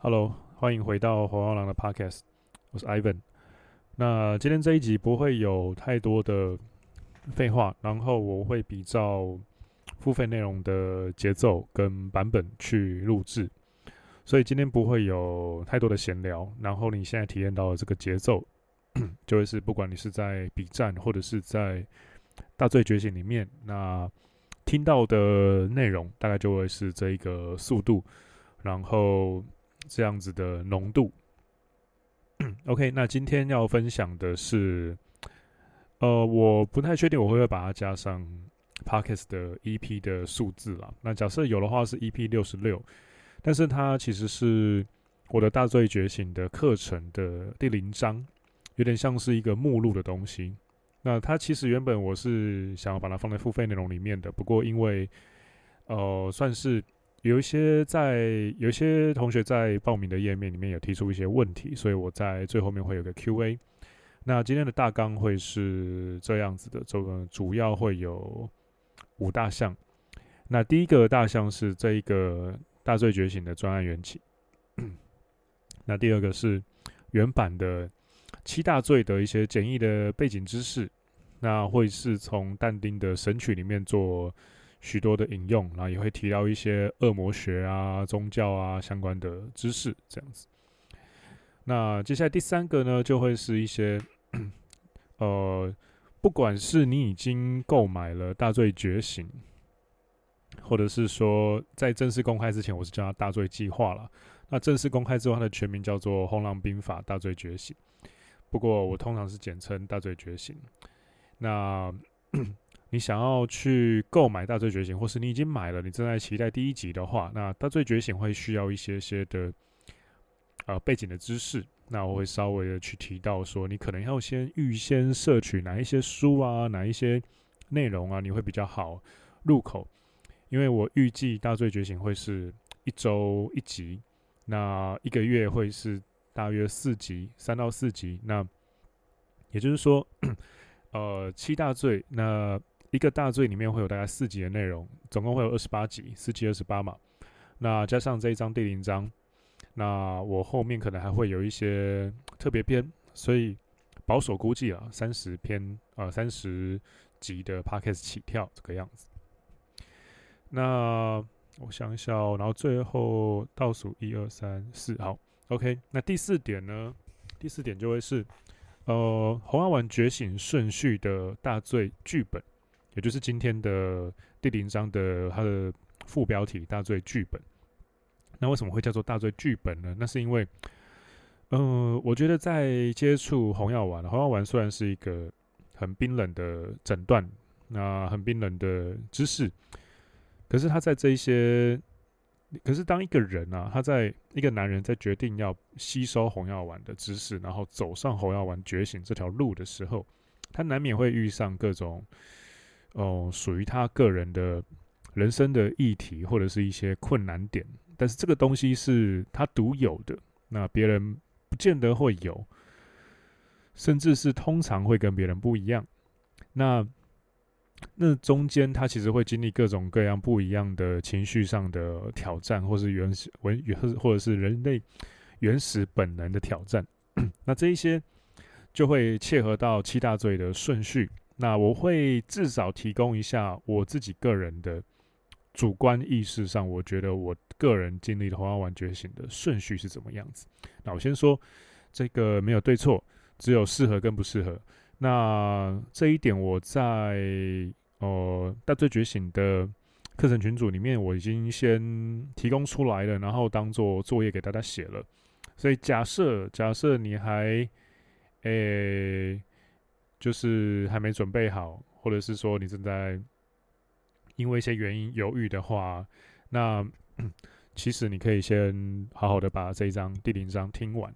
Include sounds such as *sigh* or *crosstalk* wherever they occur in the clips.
Hello，欢迎回到红药狼的 Podcast，我是 Ivan。那今天这一集不会有太多的废话，然后我会比较付费内容的节奏跟版本去录制，所以今天不会有太多的闲聊。然后你现在体验到的这个节奏，*clears throat* 就会是不管你是在 B 站或者是在大醉觉醒里面，那听到的内容大概就会是这一个速度，然后。这样子的浓度，*clears throat* OK。那今天要分享的是，呃，我不太确定我会不会把它加上 Podcast 的 EP 的数字啦。那假设有的话是 EP 六十六，但是它其实是我的大罪觉醒的课程的第零章，有点像是一个目录的东西。那它其实原本我是想要把它放在付费内容里面的，不过因为呃，算是。有一些在有一些同学在报名的页面里面有提出一些问题，所以我在最后面会有个 Q&A。那今天的大纲会是这样子的，这个主要会有五大项。那第一个大项是这一个大罪觉醒的专案缘起。*clears throat* 那第二个是原版的七大罪的一些简易的背景知识。那会是从但丁的神曲里面做。许多的引用，然后也会提到一些恶魔学啊、宗教啊相关的知识，这样子。那接下来第三个呢，就会是一些，*clears throat* 呃，不管是你已经购买了《大罪觉醒》，或者是说在正式公开之前，我是叫它《大罪计划》了。那正式公开之后，它的全名叫做《红狼兵法大罪觉醒》，不过我通常是简称《大罪觉醒》。那你想要去购买《大罪觉醒》，或是你已经买了，你正在期待第一集的话，那《大罪觉醒》会需要一些些的呃背景的知识。那我会稍微的去提到说，你可能要先预先摄取哪一些书啊，哪一些内容啊，你会比较好入口。因为我预计《大罪觉醒》会是一周一集，那一个月会是大约四集，三到四集。那也就是说，*clears throat* 呃，七大罪那。一个大罪里面会有大概四集的内容，总共会有二十八集，四七二十八嘛。那加上这一章第零章，那我后面可能还会有一些特别篇，所以保守估计啊，三十篇啊，三十集的 podcast 起跳这个样子。那我想一下哦，然后最后倒数一二三四，好，OK。那第四点呢？第四点就会是呃，红药丸觉醒顺序的大罪剧本。也就是今天的第零章的它的副标题“大罪剧本”。那为什么会叫做“大罪剧本”呢？那是因为，呃，我觉得在接触红药丸，红药丸虽然是一个很冰冷的诊断，那很冰冷的知识，可是他在这一些，可是当一个人啊，他在一个男人在决定要吸收红药丸的知识，然后走上红药丸觉醒这条路的时候，他难免会遇上各种。哦，属于他个人的人生的议题或者是一些困难点，但是这个东西是他独有的，那别人不见得会有，甚至是通常会跟别人不一样。那那中间他其实会经历各种各样不一样的情绪上的挑战，或是原始文原或者是人类原始本能的挑战。*coughs* 那这一些就会切合到七大罪的顺序。那我会至少提供一下我自己个人的主观意识上，我觉得我个人经历的红药丸觉醒的顺序是怎么样子。那我先说这个没有对错，只有适合跟不适合。那这一点我在呃大罪觉醒的课程群组里面我已经先提供出来了，然后当做作业给大家写了。所以假设假设你还诶。就是还没准备好，或者是说你正在因为一些原因犹豫的话，那 *coughs* 其实你可以先好好的把这一章第零章听完。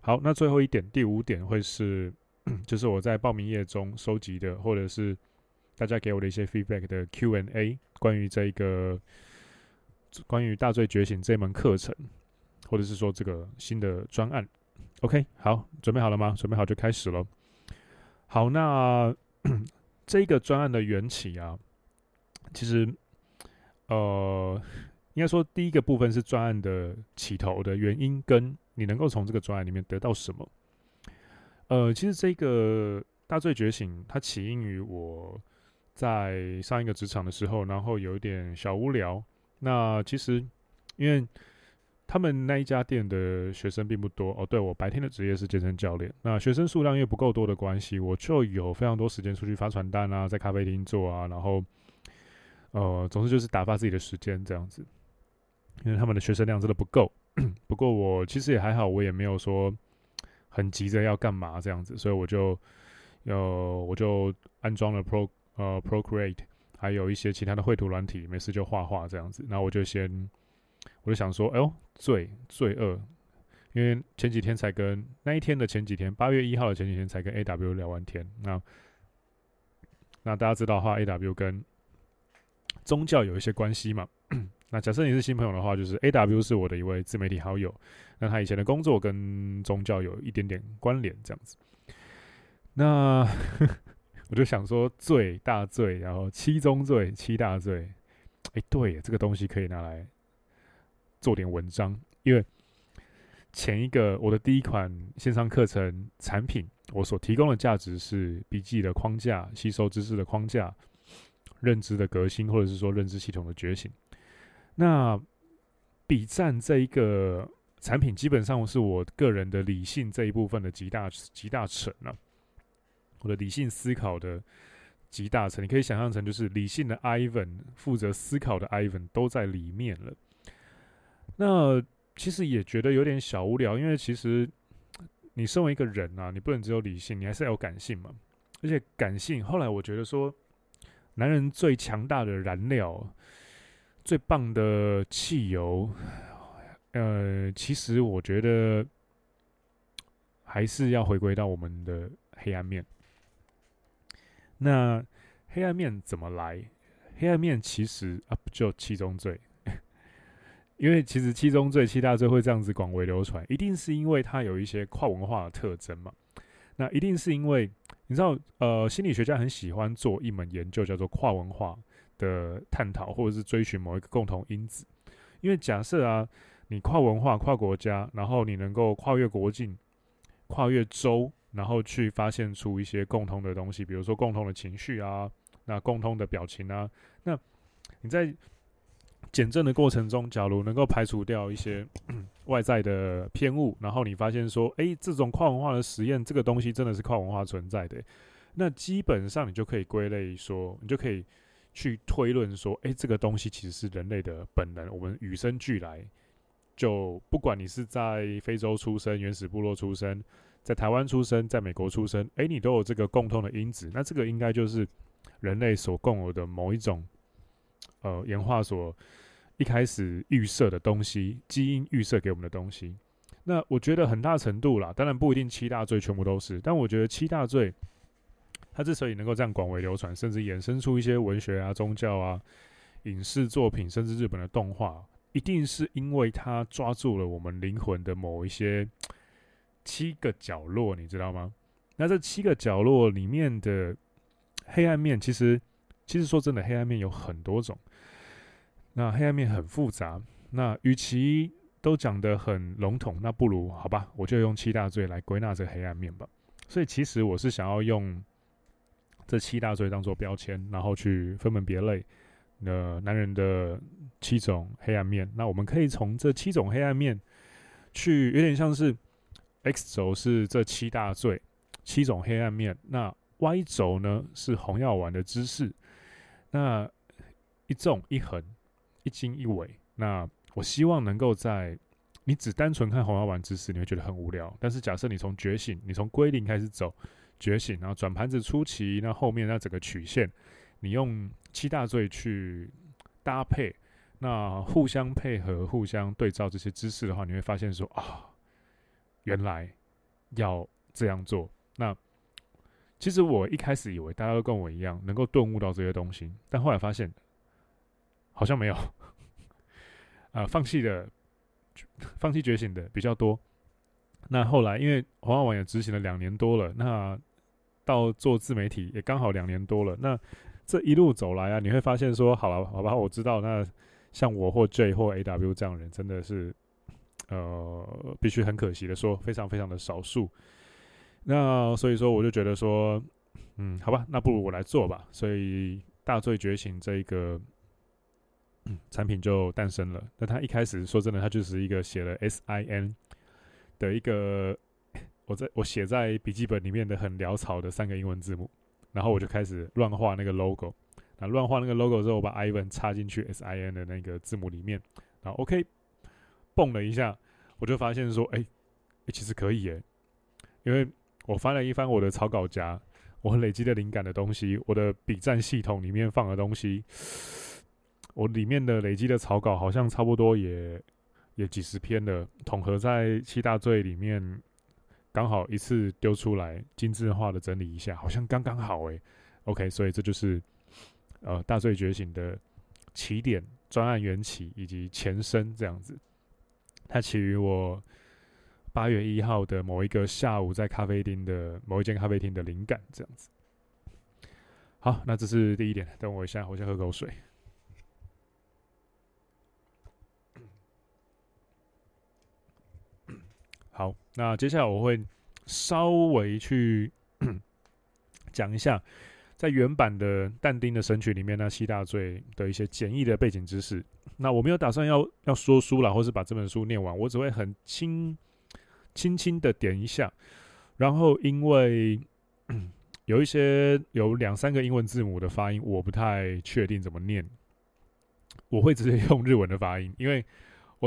好，那最后一点，第五点会是，*coughs* 就是我在报名页中收集的，或者是大家给我的一些 feedback 的 Q&A，关于这个关于大罪觉醒这门课程，或者是说这个新的专案。OK，好，准备好了吗？准备好就开始喽。好，那 *clears throat* 这个专案的缘起啊，其实，呃，应该说第一个部分是专案的起头的原因，跟你能够从这个专案里面得到什么。呃，其实这个大罪觉醒，它起因于我在上一个职场的时候，然后有一点小无聊。那其实因为他们那一家店的学生并不多哦，对，我白天的职业是健身教练，那学生数量又不够多的关系，我就有非常多时间出去发传单啊，在咖啡厅做啊，然后呃，总之就是打发自己的时间这样子。因为他们的学生量真的不够，*coughs* 不过我其实也还好，我也没有说。很急着要干嘛这样子，所以我就，呃，我就安装了 Pro 呃 Procreate，还有一些其他的绘图软体，没事就画画这样子。那我就先，我就想说，哎呦，罪罪恶，因为前几天才跟那一天的前几天，八月一号的前几天才跟 AW 聊完天。那那大家知道的话，AW 跟宗教有一些关系嘛？那假设你是新朋友的话，就是 AW 是我的一位自媒体好友。那他以前的工作跟宗教有一点点关联，这样子。那 *laughs* 我就想说，罪大罪，然后七宗罪、七大罪。哎，对，这个东西可以拿来做点文章，因为前一个我的第一款线上课程产品，我所提供的价值是笔记的框架、吸收知识的框架、认知的革新，或者是说认知系统的觉醒。那笔战这一个产品，基本上是我个人的理性这一部分的集大集大成了、啊。我的理性思考的集大成，你可以想象成就是理性的 Ivan 负责思考的 Ivan 都在里面了。那其实也觉得有点小无聊，因为其实你身为一个人啊，你不能只有理性，你还是要有感性嘛。而且感性，后来我觉得说，男人最强大的燃料。最棒的汽油，呃，其实我觉得还是要回归到我们的黑暗面。那黑暗面怎么来？黑暗面其实啊，不就七宗罪？因为其实七宗罪、七大罪会这样子广为流传，一定是因为它有一些跨文化的特征嘛。那一定是因为你知道，呃，心理学家很喜欢做一门研究，叫做跨文化。的探讨，或者是追寻某一个共同因子，因为假设啊，你跨文化、跨国家，然后你能够跨越国境、跨越州，然后去发现出一些共同的东西，比如说共同的情绪啊，那共同的表情啊，那你在减震的过程中，假如能够排除掉一些外在的偏误，然后你发现说，哎，这种跨文化的实验，这个东西真的是跨文化存在的，那基本上你就可以归类说，你就可以。去推论说，诶，这个东西其实是人类的本能，我们与生俱来。就不管你是在非洲出生、原始部落出生，在台湾出生、在美国出生，诶，你都有这个共通的因子。那这个应该就是人类所共有的某一种，呃，演化所一开始预设的东西，基因预设给我们的东西。那我觉得很大程度啦，当然不一定七大罪全部都是，但我觉得七大罪。它之所以能够这样广为流传，甚至衍生出一些文学啊、宗教啊、影视作品，甚至日本的动画，一定是因为它抓住了我们灵魂的某一些七个角落，你知道吗？那这七个角落里面的黑暗面，其实，其实说真的，黑暗面有很多种。那黑暗面很复杂。那与其都讲得很笼统，那不如好吧，我就用七大罪来归纳这黑暗面吧。所以，其实我是想要用。这七大罪当做标签，然后去分门别类，呃，男人的七种黑暗面。那我们可以从这七种黑暗面去，有点像是 X 轴是这七大罪，七种黑暗面。那 Y 轴呢是红药丸的知识。那一纵一横，一经一纬。那我希望能够在你只单纯看红药丸知识，你会觉得很无聊。但是假设你从觉醒，你从归零开始走。觉醒，然后转盘子出奇，那后面那整个曲线，你用七大罪去搭配，那互相配合、互相对照这些知识的话，你会发现说啊，原来要这样做。那其实我一开始以为大家都跟我一样能够顿悟到这些东西，但后来发现好像没有，啊、*laughs* 放弃的、*laughs* 放弃觉醒的比较多。那后来，因为红药丸也执行了两年多了，那到做自媒体也刚好两年多了。那这一路走来啊，你会发现说，好了，好吧，我知道。那像我或 J 或 AW 这样人，真的是呃，必须很可惜的说，非常非常的少数。那所以说，我就觉得说，嗯，好吧，那不如我来做吧。所以大醉觉醒这一个。产品就诞生了。那他一开始说真的，他就是一个写了 S I N 的一个，我在我写在笔记本里面的很潦草的三个英文字母，然后我就开始乱画那个 logo。那乱画那个 logo 之后，我把 Ivan 插进去 S I N 的那个字母里面，然后 OK，蹦了一下，我就发现说，哎、其实可以耶，因为我翻了一翻我的草稿夹，我累积的灵感的东西，我的笔战系统里面放的东西。我里面的累积的草稿好像差不多也也几十篇了，统合在七大罪里面，刚好一次丢出来，精致化的整理一下，好像刚刚好诶、OK，所以这就是呃大罪觉醒的起点、专案缘起以及前身这样子。它起于我八月一号的某一个下午，在咖啡厅的某一间咖啡厅的灵感这样子。好，那这是第一点。等我一下，我先喝口水。好，那接下来我会稍微去 *clears throat* 讲一下，在原版的但丁的神曲里面那七大罪的一些简易的背景知识。那我没有打算要要说书了，或是把这本书念完，我只会很轻轻轻的点一下。然后因为 *clears throat* 有一些有两三个英文字母的发音，我不太确定怎么念，我会直接用日文的发音，因为。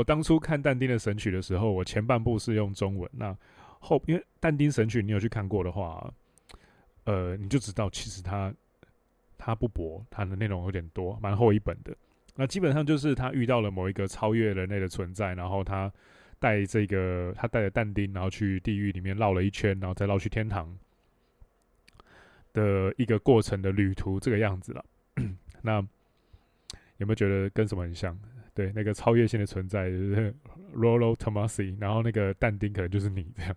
我当初看但丁的神曲的时候，我前半部是用中文，那后因为但丁神曲你有去看过的话，呃，你就知道其实它它不薄，它的内容有点多，蛮厚一本的。那基本上就是他遇到了某一个超越人类的存在，然后他带这个他带着但丁，然后去地狱里面绕了一圈，然后再绕去天堂的一个过程的旅途，这个样子了。*coughs* 那有没有觉得跟什么很像？对，那个超越性的存在就是 Rollo Tomasi，然后那个但丁可能就是你这样。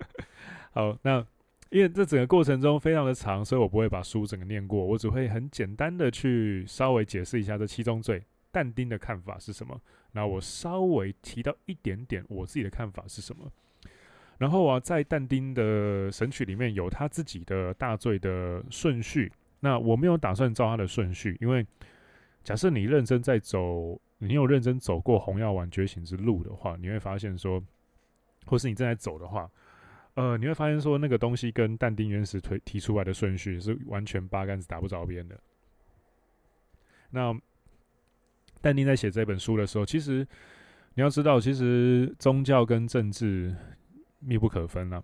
*laughs* 好，那因为这整个过程中非常的长，所以我不会把书整个念过，我只会很简单的去稍微解释一下这七宗罪，但丁的看法是什么。那我稍微提到一点点我自己的看法是什么。然后啊，在但丁的神曲里面有他自己的大罪的顺序，那我没有打算照他的顺序，因为假设你认真在走。你有认真走过红药丸觉醒之路的话，你会发现说，或是你正在走的话，呃，你会发现说，那个东西跟但丁原始推提出来的顺序是完全八竿子打不着边的。那但丁在写这本书的时候，其实你要知道，其实宗教跟政治密不可分啊。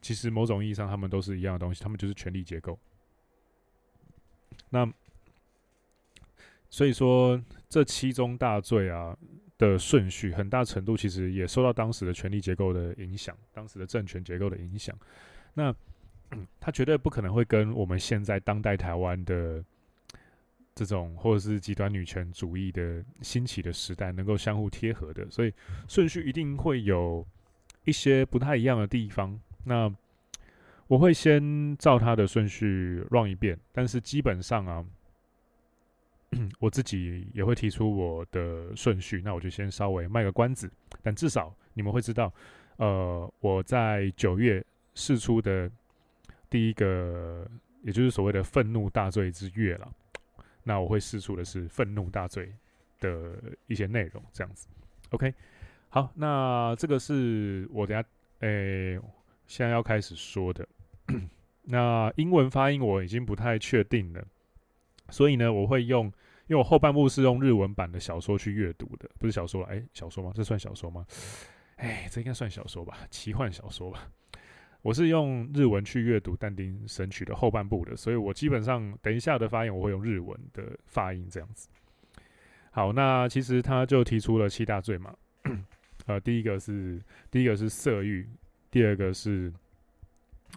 其实某种意义上，他们都是一样的东西，他们就是权力结构。那所以说，这七宗大罪啊的顺序，很大程度其实也受到当时的权力结构的影响，当时的政权结构的影响。那 *clears throat* 他绝对不可能会跟我们现在当代台湾的 *clears throat* 这种，或者是极端女权主义的兴起的时代能够相互贴合的。所以顺序一定会有一些不太一样的地方。那我会先照他的顺序 run 一遍，但是基本上啊。我自己也会提出我的顺序，那我就先稍微卖个关子，但至少你们会知道，呃，我在九月试出的第一个，也就是所谓的愤怒大罪之月了。那我会试出的是愤怒大罪的一些内容，这样子。OK，好，那这个是我等下，诶、现在要开始说的。*coughs* 那英文发音我已经不太确定了。所以呢，我会用，因为我后半部是用日文版的小说去阅读的，不是小说了，哎，小说吗？这算小说吗？哎，这应该算小说吧，奇幻小说吧。我是用日文去阅读但丁神曲的后半部的，所以我基本上等一下的发言我会用日文的发音这样子。好，那其实他就提出了七大罪嘛，*clears throat* 呃，第一个是第一个是色欲，第二个是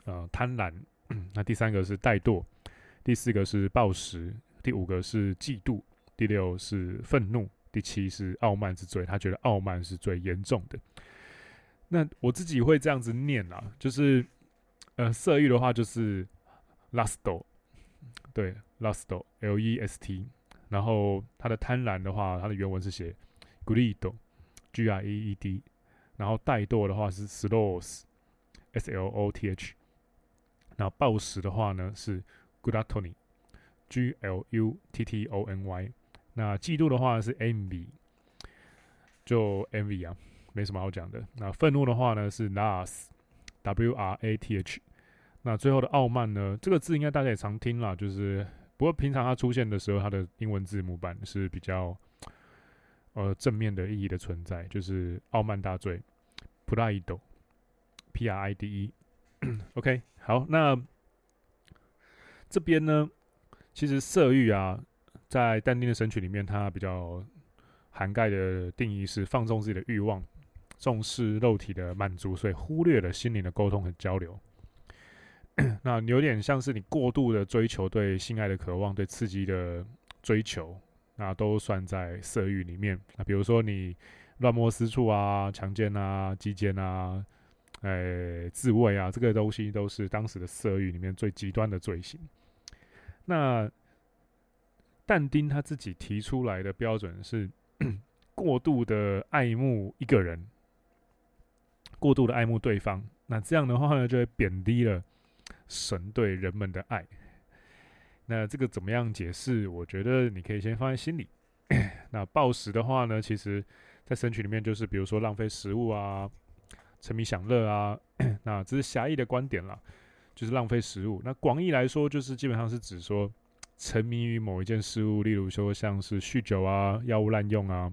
呃贪婪，那第三个是怠惰。第四个是暴食，第五个是嫉妒，第六是愤怒，第七是傲慢之罪。他觉得傲慢是最严重的。那我自己会这样子念啊，就是呃，色欲的话就是 lusto，对，lusto，l e s t。然后他的贪婪的话，他的原文是写 greed，g r e e d，然后怠惰的话是 sloth，s l o t h，然后暴食的话呢是 glutony gluttony，那嫉妒的话是 mv，就 mv 啊，没什么好讲的。那愤怒的话呢是 wrath，w r a t h。那最后的傲慢呢？这个字应该大家也常听啦，就是不过平常它出现的时候，它的英文字母版是比较呃正面的意义的存在，就是傲慢大罪，pride，p r i d e。OK，好，那这边呢，其实色欲啊，在但丁的神曲里面，它比较涵盖的定义是放纵自己的欲望，重视肉体的满足，所以忽略了心灵的沟通和交流。那有点像是你过度的追求对性爱的渴望，对刺激的追求，那都算在色欲里面。那比如说你乱摸私处啊、强奸啊、鸡奸啊、哎、自慰啊，这个东西都是当时的色欲里面最极端的罪行。那但丁他自己提出来的标准是过度的爱慕一个人，过度的爱慕对方，那这样的话呢，就会贬低了。神对人们的爱，那这个怎么样解释？我觉得你可以先放在心里。*clears throat* 那暴食的话呢，其实在神曲里面就是，比如说浪费食物啊，沉迷享乐啊，*clears throat* 那这是狭义的观点啦，就是浪费食物。那广义来说，就是基本上是指说沉迷于某一件事物，例如说像是酗酒啊、药物滥用啊、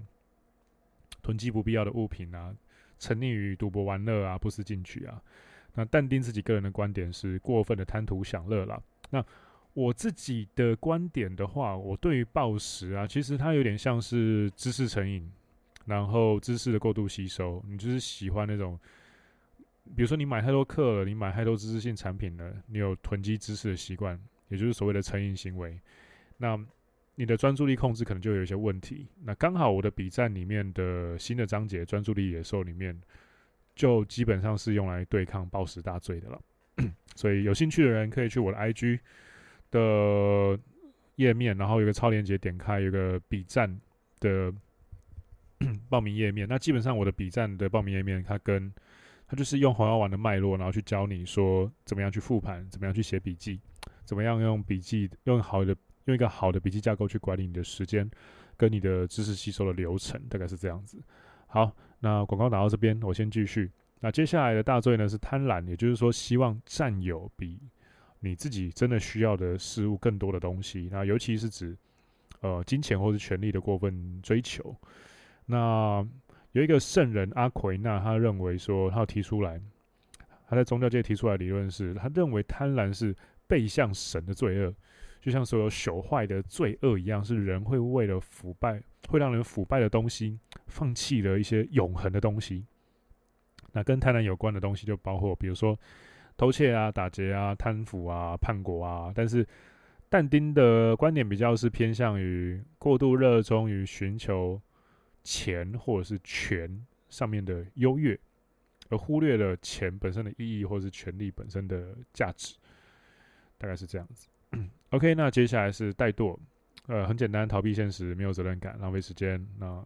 囤积不必要的物品啊、沉溺于赌博玩乐啊、不思进取啊。那但丁自己个人的观点是过分的贪图享乐啦。那我自己的观点的话，我对于暴食啊，其实它有点像是知识成瘾，然后知识的过度吸收。你就是喜欢那种，比如说你买太多课了，你买太多知识性产品了，你有囤积知识的习惯，也就是所谓的成瘾行为。那你的专注力控制可能就有一些问题。那刚好我的笔战里面的新的章节《专注力野兽》里面。就基本上是用来对抗暴食大罪的了，*clears throat* 所以有兴趣的人可以去我的 IG 的页面，然后有个超链接点开，有个笔战的 *clears throat* 报名页面。那基本上我的笔战的报名页面，它跟它就是用红药丸的脉络，然后去教你说怎么样去复盘，怎么样去写笔记，怎么样用笔记用好的用一个好的笔记架构去管理你的时间跟你的知识吸收的流程，大概是这样子。好。那广告打到这边，我先继续。那接下来的大罪呢是贪婪，也就是说希望占有比你自己真的需要的事物更多的东西。那尤其是指呃金钱或是权力的过分追求。那有一个圣人阿奎那，他认为说，他提出来，他在宗教界提出来理论是，他认为贪婪是背向神的罪恶，就像所有朽坏的罪恶一样，是人会为了腐败，会让人腐败的东西。放弃了一些永恒的东西，那跟贪婪有关的东西就包括，比如说偷窃啊、打劫啊、贪腐啊、叛国啊。但是但丁的观点比较是偏向于过度热衷于寻求钱或者是权上面的优越，而忽略了钱本身的意义或者是权力本身的价值，大概是这样子。OK，那接下来是怠惰，呃，很简单，逃避现实，没有责任感，浪费时间。那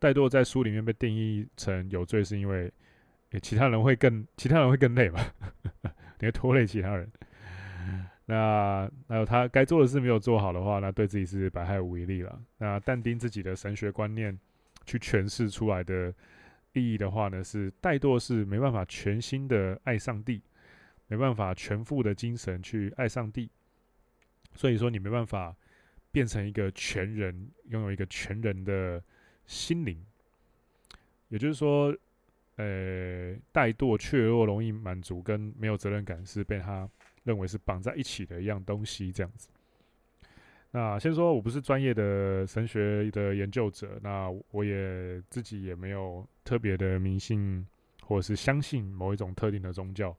怠惰在书里面被定义成有罪，是因为其他人会更其他人会更累吧？*laughs* 你会拖累其他人。那还有他该做的事没有做好的话，那对自己是百害无一利了。那但丁自己的神学观念去诠释出来的意义的话呢，是怠惰是没办法全心的爱上帝，没办法全副的精神去爱上帝。所以说你没办法变成一个全人，拥有一个全人的。心灵，也就是说，呃，怠惰、怯弱、容易满足跟没有责任感是被他认为是绑在一起的一样东西，这样子。那先说我不是专业的神学的研究者，那我也自己也没有特别的迷信或者是相信某一种特定的宗教，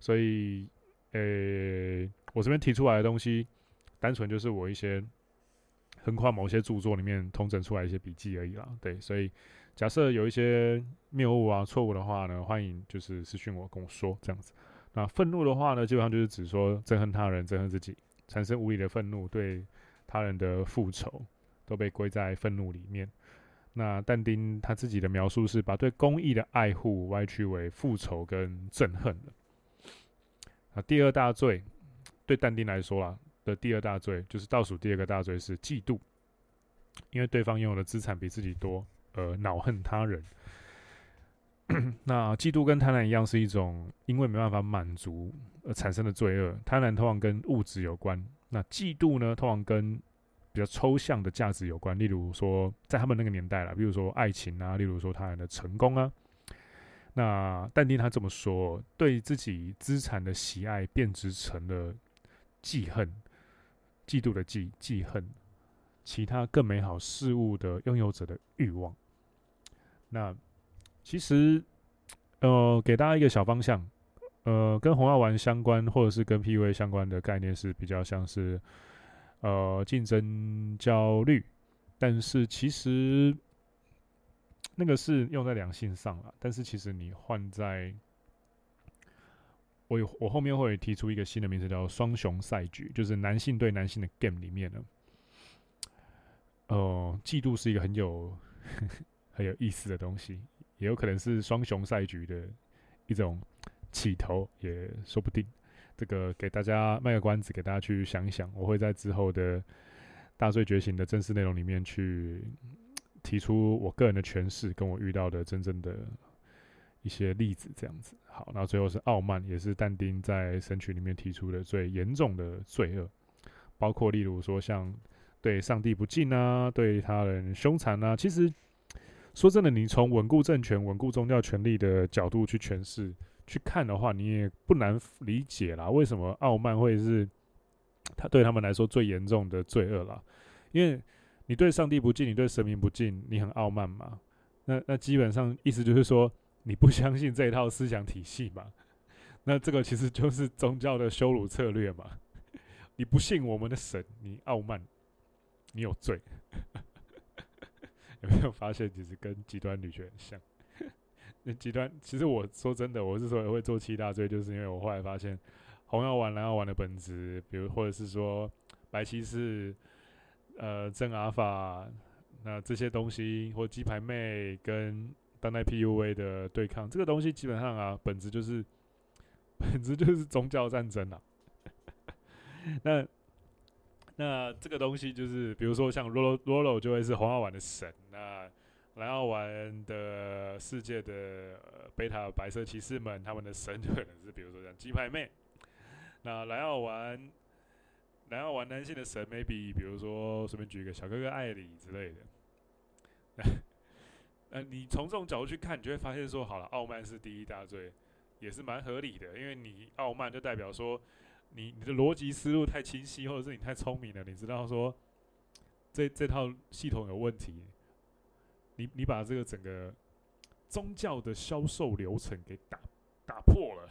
所以，呃，我这边提出来的东西，单纯就是我一些。横跨某些著作里面通整出来一些笔记而已啦，对，所以假设有一些谬误啊、错误的话呢，欢迎就是私讯我跟我说这样子。那愤怒的话呢，基本上就是指说憎恨他人、憎恨自己，产生无理的愤怒，对他人的复仇，都被归在愤怒里面。那但丁他自己的描述是把对公义的爱护歪曲为复仇跟憎恨的。啊，第二大罪对但丁来说啦的第二大罪就是倒数第二个大罪是嫉妒，因为对方拥有的资产比自己多，而恼恨他人。*clears throat* 那嫉妒跟贪婪一样，是一种因为没办法满足而产生的罪恶。贪婪通常跟物质有关，那嫉妒呢，通常跟比较抽象的价值有关。例如说，在他们那个年代啦，比如说爱情啊，例如说他人的成功啊。那但丁他这么说，对自己资产的喜爱变质成了记恨，嫉妒的嫉，记恨其他更美好事物的拥有者的欲望。那。其实，呃，给大家一个小方向，呃，跟红药丸相关，或者是跟 PUA 相关的概念是比较像是，呃，竞争焦虑。但是其实那个是用在两性上了，但是其实你换在，我我后面会提出一个新的名词叫双雄赛局，就是男性对男性的 game 里面呢，呃，嫉妒是一个很有 *laughs* 很有意思的东西。也有可能是双雄赛局的一种起头，也说不定。这个给大家卖个关子，给大家去想一想。我会在之后的大罪觉醒的正式内容里面去提出我个人的诠释，跟我遇到的真正的一些例子，这样子。好，那最后是傲慢，也是但丁在神曲里面提出的最严重的罪恶，包括例如说像对上帝不敬啊，对他人凶残啊，其实。说真的，你从稳固政权、稳固宗教权力的角度去诠释、去看的话，你也不难理解啦。为什么傲慢会是他对他们来说最严重的罪恶啦？因为你对上帝不敬，你对神明不敬，你很傲慢嘛。那那基本上意思就是说，你不相信这一套思想体系嘛。那这个其实就是宗教的羞辱策略嘛。*laughs* 你不信我们的神，你傲慢，你有罪。*laughs* 有没有发现，其实跟极端女权很像？*laughs* 那极端，其实我说真的，我是说会做七大罪，就是因为我后来发现，红药丸、蓝药丸的本质，比如或者是说白骑士、呃真阿法，那这些东西，或鸡排妹跟当代 PUA 的对抗，这个东西基本上啊，本质就是 *laughs* 本质就是宗教战争啊。那。那这个东西就是，比如说像罗罗罗罗就会是红药丸的神，那蓝药丸的世界的贝塔白色骑士们，他们的神就可能是比如说像鸡排妹。那蓝药丸蓝药丸男性的神，maybe 比如说随便举一个小哥哥艾里之类的。*laughs* 呃，你从这种角度去看，你就会发现说，好了，傲慢是第一大罪，也是蛮合理的，因为你傲慢就代表说。你你的逻辑思路太清晰，或者是你太聪明了，你知道说这这套系统有问题，你你把这个整个宗教的销售流程给打打破了，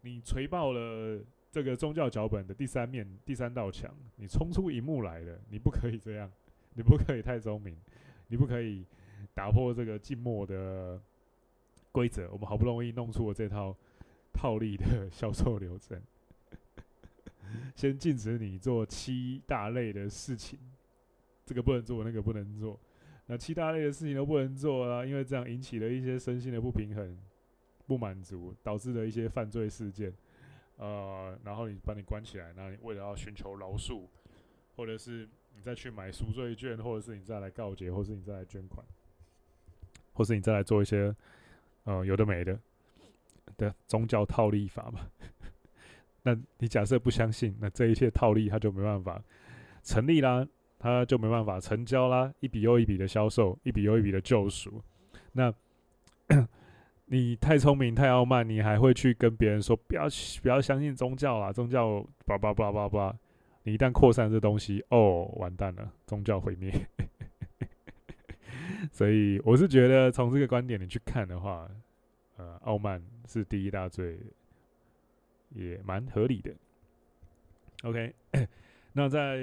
你锤爆了这个宗教脚本的第三面第三道墙，你冲出荧幕来了，你不可以这样，你不可以太聪明，你不可以打破这个静默的规则，我们好不容易弄出了这套套利的销售流程。先禁止你做七大类的事情，这个不能做，那个不能做。那七大类的事情都不能做啊，因为这样引起了一些身心的不平衡、不满足，导致了一些犯罪事件。呃，然后你把你关起来，那你为了要寻求饶恕，或者是你再去买赎罪券，或者是你再来告解，或是你再来捐款，或是你再来做一些呃有的没的的宗教套利法嘛。那你假设不相信，那这一切套利他就没办法成立啦，他就没办法成交啦，一笔又一笔的销售，一笔又一笔的救赎。那 *coughs* 你太聪明太傲慢，你还会去跟别人说不要不要相信宗教啦，宗教叭叭叭叭叭。你一旦扩散这东西，哦，完蛋了，宗教毁灭。*laughs* 所以我是觉得从这个观点你去看的话，呃，傲慢是第一大罪。也蛮合理的。OK，*coughs* 那在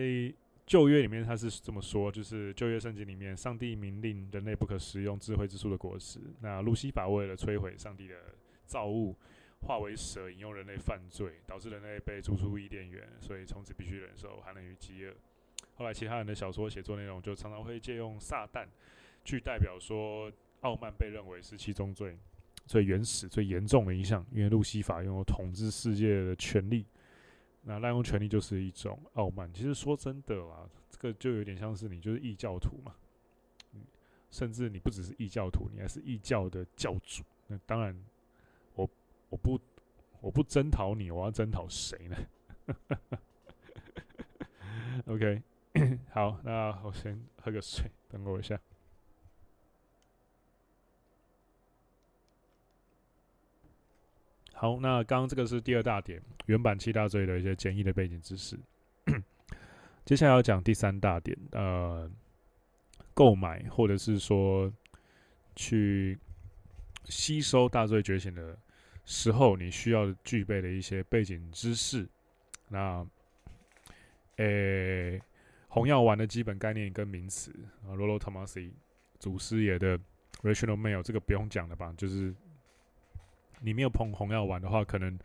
旧约里面，他是这么说，就是旧约圣经里面，上帝明令人类不可食用智慧之树的果实。那路西法为了摧毁上帝的造物，化为蛇，引诱人类犯罪，导致人类被逐出伊甸园，所以从此必须忍受寒冷与饥饿。后来其他人的小说写作内容就常常会借用撒旦去代表说，傲慢被认为是七宗罪最原始、最严重的一项，因为路西法拥有统治世界的权利。那滥用权力就是一种傲慢。其实说真的啦，这个就有点像是你就是异教徒嘛，甚至你不只是异教徒，你还是异教的教主。那当然，我我不我不征讨你，我要征讨谁呢？OK，好，那我先喝个水，等我一下。好，那刚刚这个是第二大点，原版七大罪的一些简易的背景知识。*clears throat* 接下来要讲第三大点，呃，购买或者是说去吸收大罪觉醒的时候，你需要具备的一些背景知识。那，诶、红药丸的基本概念跟名词啊，Rollo Tomassi 祖师爷的 Rational Mail，这个不用讲了吧，就是。你没有碰红药丸的话，可能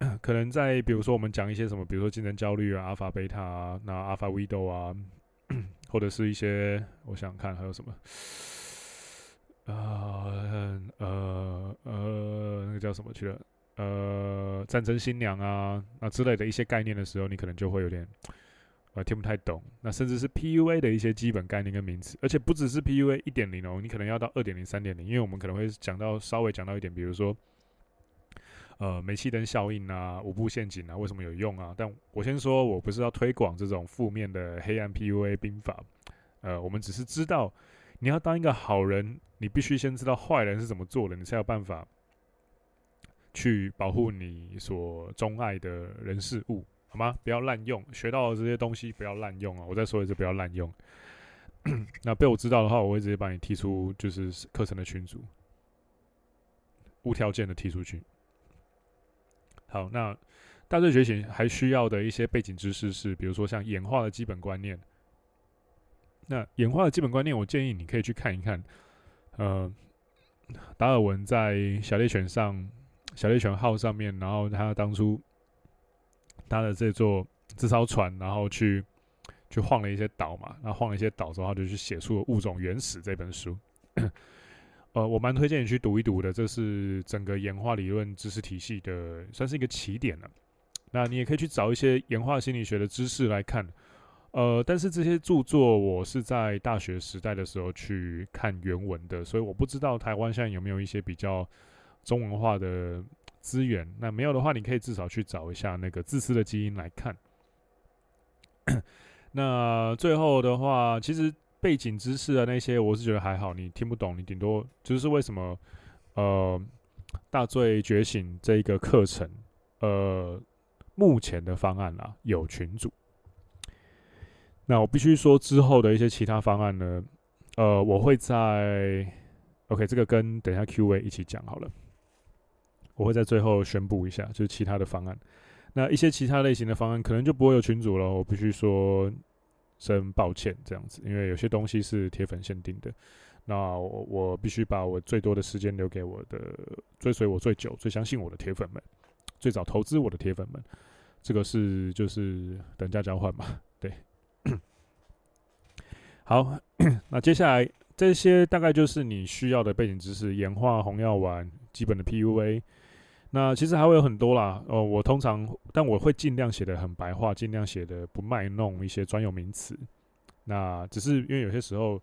*coughs* 可能在比如说我们讲一些什么，比如说竞争焦虑啊、阿尔法贝塔啊、那阿尔法维多啊，*coughs* 或者是一些我想看还有什么，呃呃呃，那个叫什么去了？呃，战争新娘啊，那之类的一些概念的时候，你可能就会有点。我听不太懂，那甚至是 PUA 的一些基本概念跟名词，而且不只是 PUA 一点零哦，你可能要到二点零、三点零，因为我们可能会讲到稍微讲到一点，比如说，呃，煤气灯效应啊、五步陷阱啊，为什么有用啊？但我先说，我不是要推广这种负面的黑暗 PUA 兵法，呃，我们只是知道，你要当一个好人，你必须先知道坏人是怎么做的，你才有办法去保护你所钟爱的人事物。好吗？不要滥用学到的这些东西，不要滥用啊！我再说一次，不要滥用。*coughs* 那被我知道的话，我会直接把你踢出，就是课程的群组，无条件的踢出去。好，那大罪觉醒还需要的一些背景知识是，比如说像演化的基本观念。那演化的基本观念，我建议你可以去看一看。呃，达尔文在小猎犬上，小猎犬号上面，然后他当初。他的这座这艘船，然后去去晃了一些岛嘛，然后晃了一些岛之后，他就去写出了《物种原始》这本书。*coughs* 呃，我蛮推荐你去读一读的，这是整个演化理论知识体系的，算是一个起点了。那你也可以去找一些演化心理学的知识来看。呃，但是这些著作我是在大学时代的时候去看原文的，所以我不知道台湾现在有没有一些比较中文化的。资源，那没有的话，你可以至少去找一下那个自私的基因来看。*coughs* 那最后的话，其实背景知识啊那些，我是觉得还好，你听不懂，你顶多就是为什么呃大罪觉醒这一个课程，呃目前的方案啊有群组。那我必须说之后的一些其他方案呢，呃我会在 OK 这个跟等一下 Q&A 一起讲好了。我会在最后宣布一下，就是其他的方案。那一些其他类型的方案可能就不会有群组了。我必须说声抱歉，这样子，因为有些东西是铁粉限定的。那我我必须把我最多的时间留给我的追随我最久、最相信我的铁粉们，最早投资我的铁粉们。这个是就是等价交换嘛，对。好，*coughs* 那接下来这些大概就是你需要的背景知识：演化、红药丸、基本的 PUA。那其实还会有很多啦，哦，我通常，但我会尽量写的很白话，尽量写的不卖弄一些专有名词。那只是因为有些时候，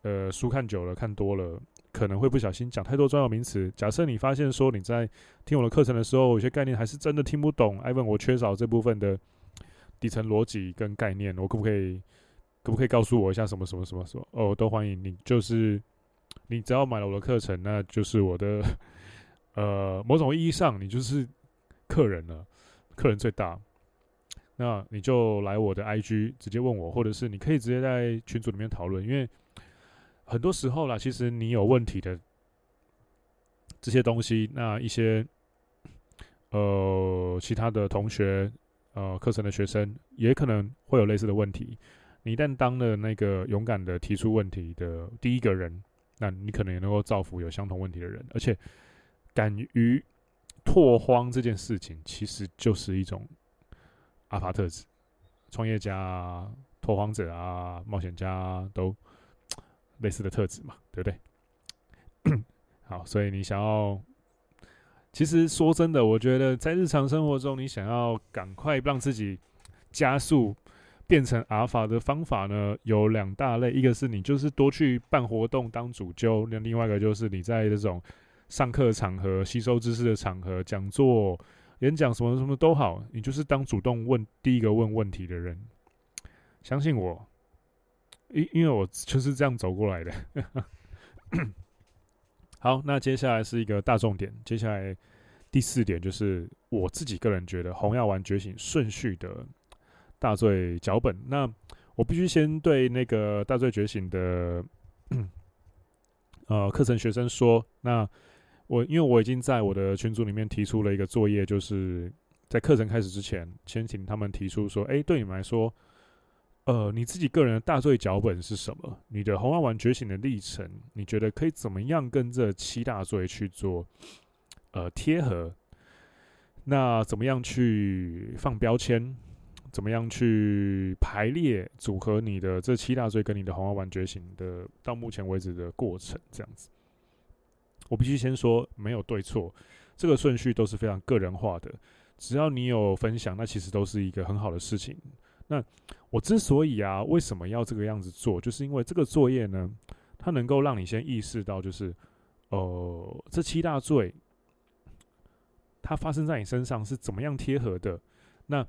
呃，书看久了，看多了，可能会不小心讲太多专有名词。假设你发现说你在听我的课程的时候，有些概念还是真的听不懂，Ivan，我缺少这部分的底层逻辑跟概念，我可不可以，可不可以告诉我一下什么什么什么什么？哦，都欢迎你，就是你只要买了我的课程，那就是我的。呃，某种意义上，你就是客人了，客人最大。那你就来我的 IG 直接问我，或者是你可以直接在群组里面讨论。因为很多时候啦，其实你有问题的这些东西，那一些呃其他的同学呃课程的学生也可能会有类似的问题。你一旦当了那个勇敢的提出问题的第一个人，那你可能也能够造福有相同问题的人，而且。敢于拓荒这件事情，其实就是一种阿法特质。创业家、拓荒者啊、冒险家，都 *tsk* 类似的特质嘛，对不对？*coughs* 好，所以你想要，其实说真的，我觉得在日常生活中，你想要赶快让自己加速变成阿法的方法呢，有两大类，一个是你就是多去办活动当主揪，那另外一个就是你在这种上课场合、吸收知识的场合、讲座。演讲什么什么都好，你就是当主动问第一个问问题的人。相信我，因因为我就是这样走过来的。*coughs* 好，那接下来是一个大重点，接下来第四点就是我自己个人觉得红药丸觉醒顺序的大罪脚本。那我必须先对那个大罪觉醒的 *coughs* 呃课程学生说，那。我因为我已经在我的群组里面提出了一个作业，就是在课程开始之前，先请他们提出说：“哎，对你们来说，呃，你自己个人的大罪脚本是什么？你的红药丸觉醒的历程，你觉得可以怎么样跟这七大罪去做呃贴合？那怎么样去放标签？怎么样去排列组合你的这七大罪跟你的红药丸觉醒的到目前为止的过程？这样子。”我必须先说，没有对错，这个顺序都是非常个人化的。只要你有分享，那其实都是一个很好的事情。那我之所以啊，为什么要这个样子做，就是因为这个作业呢，它能够让你先意识到，就是，呃，这七大罪，它发生在你身上是怎么样贴合的？那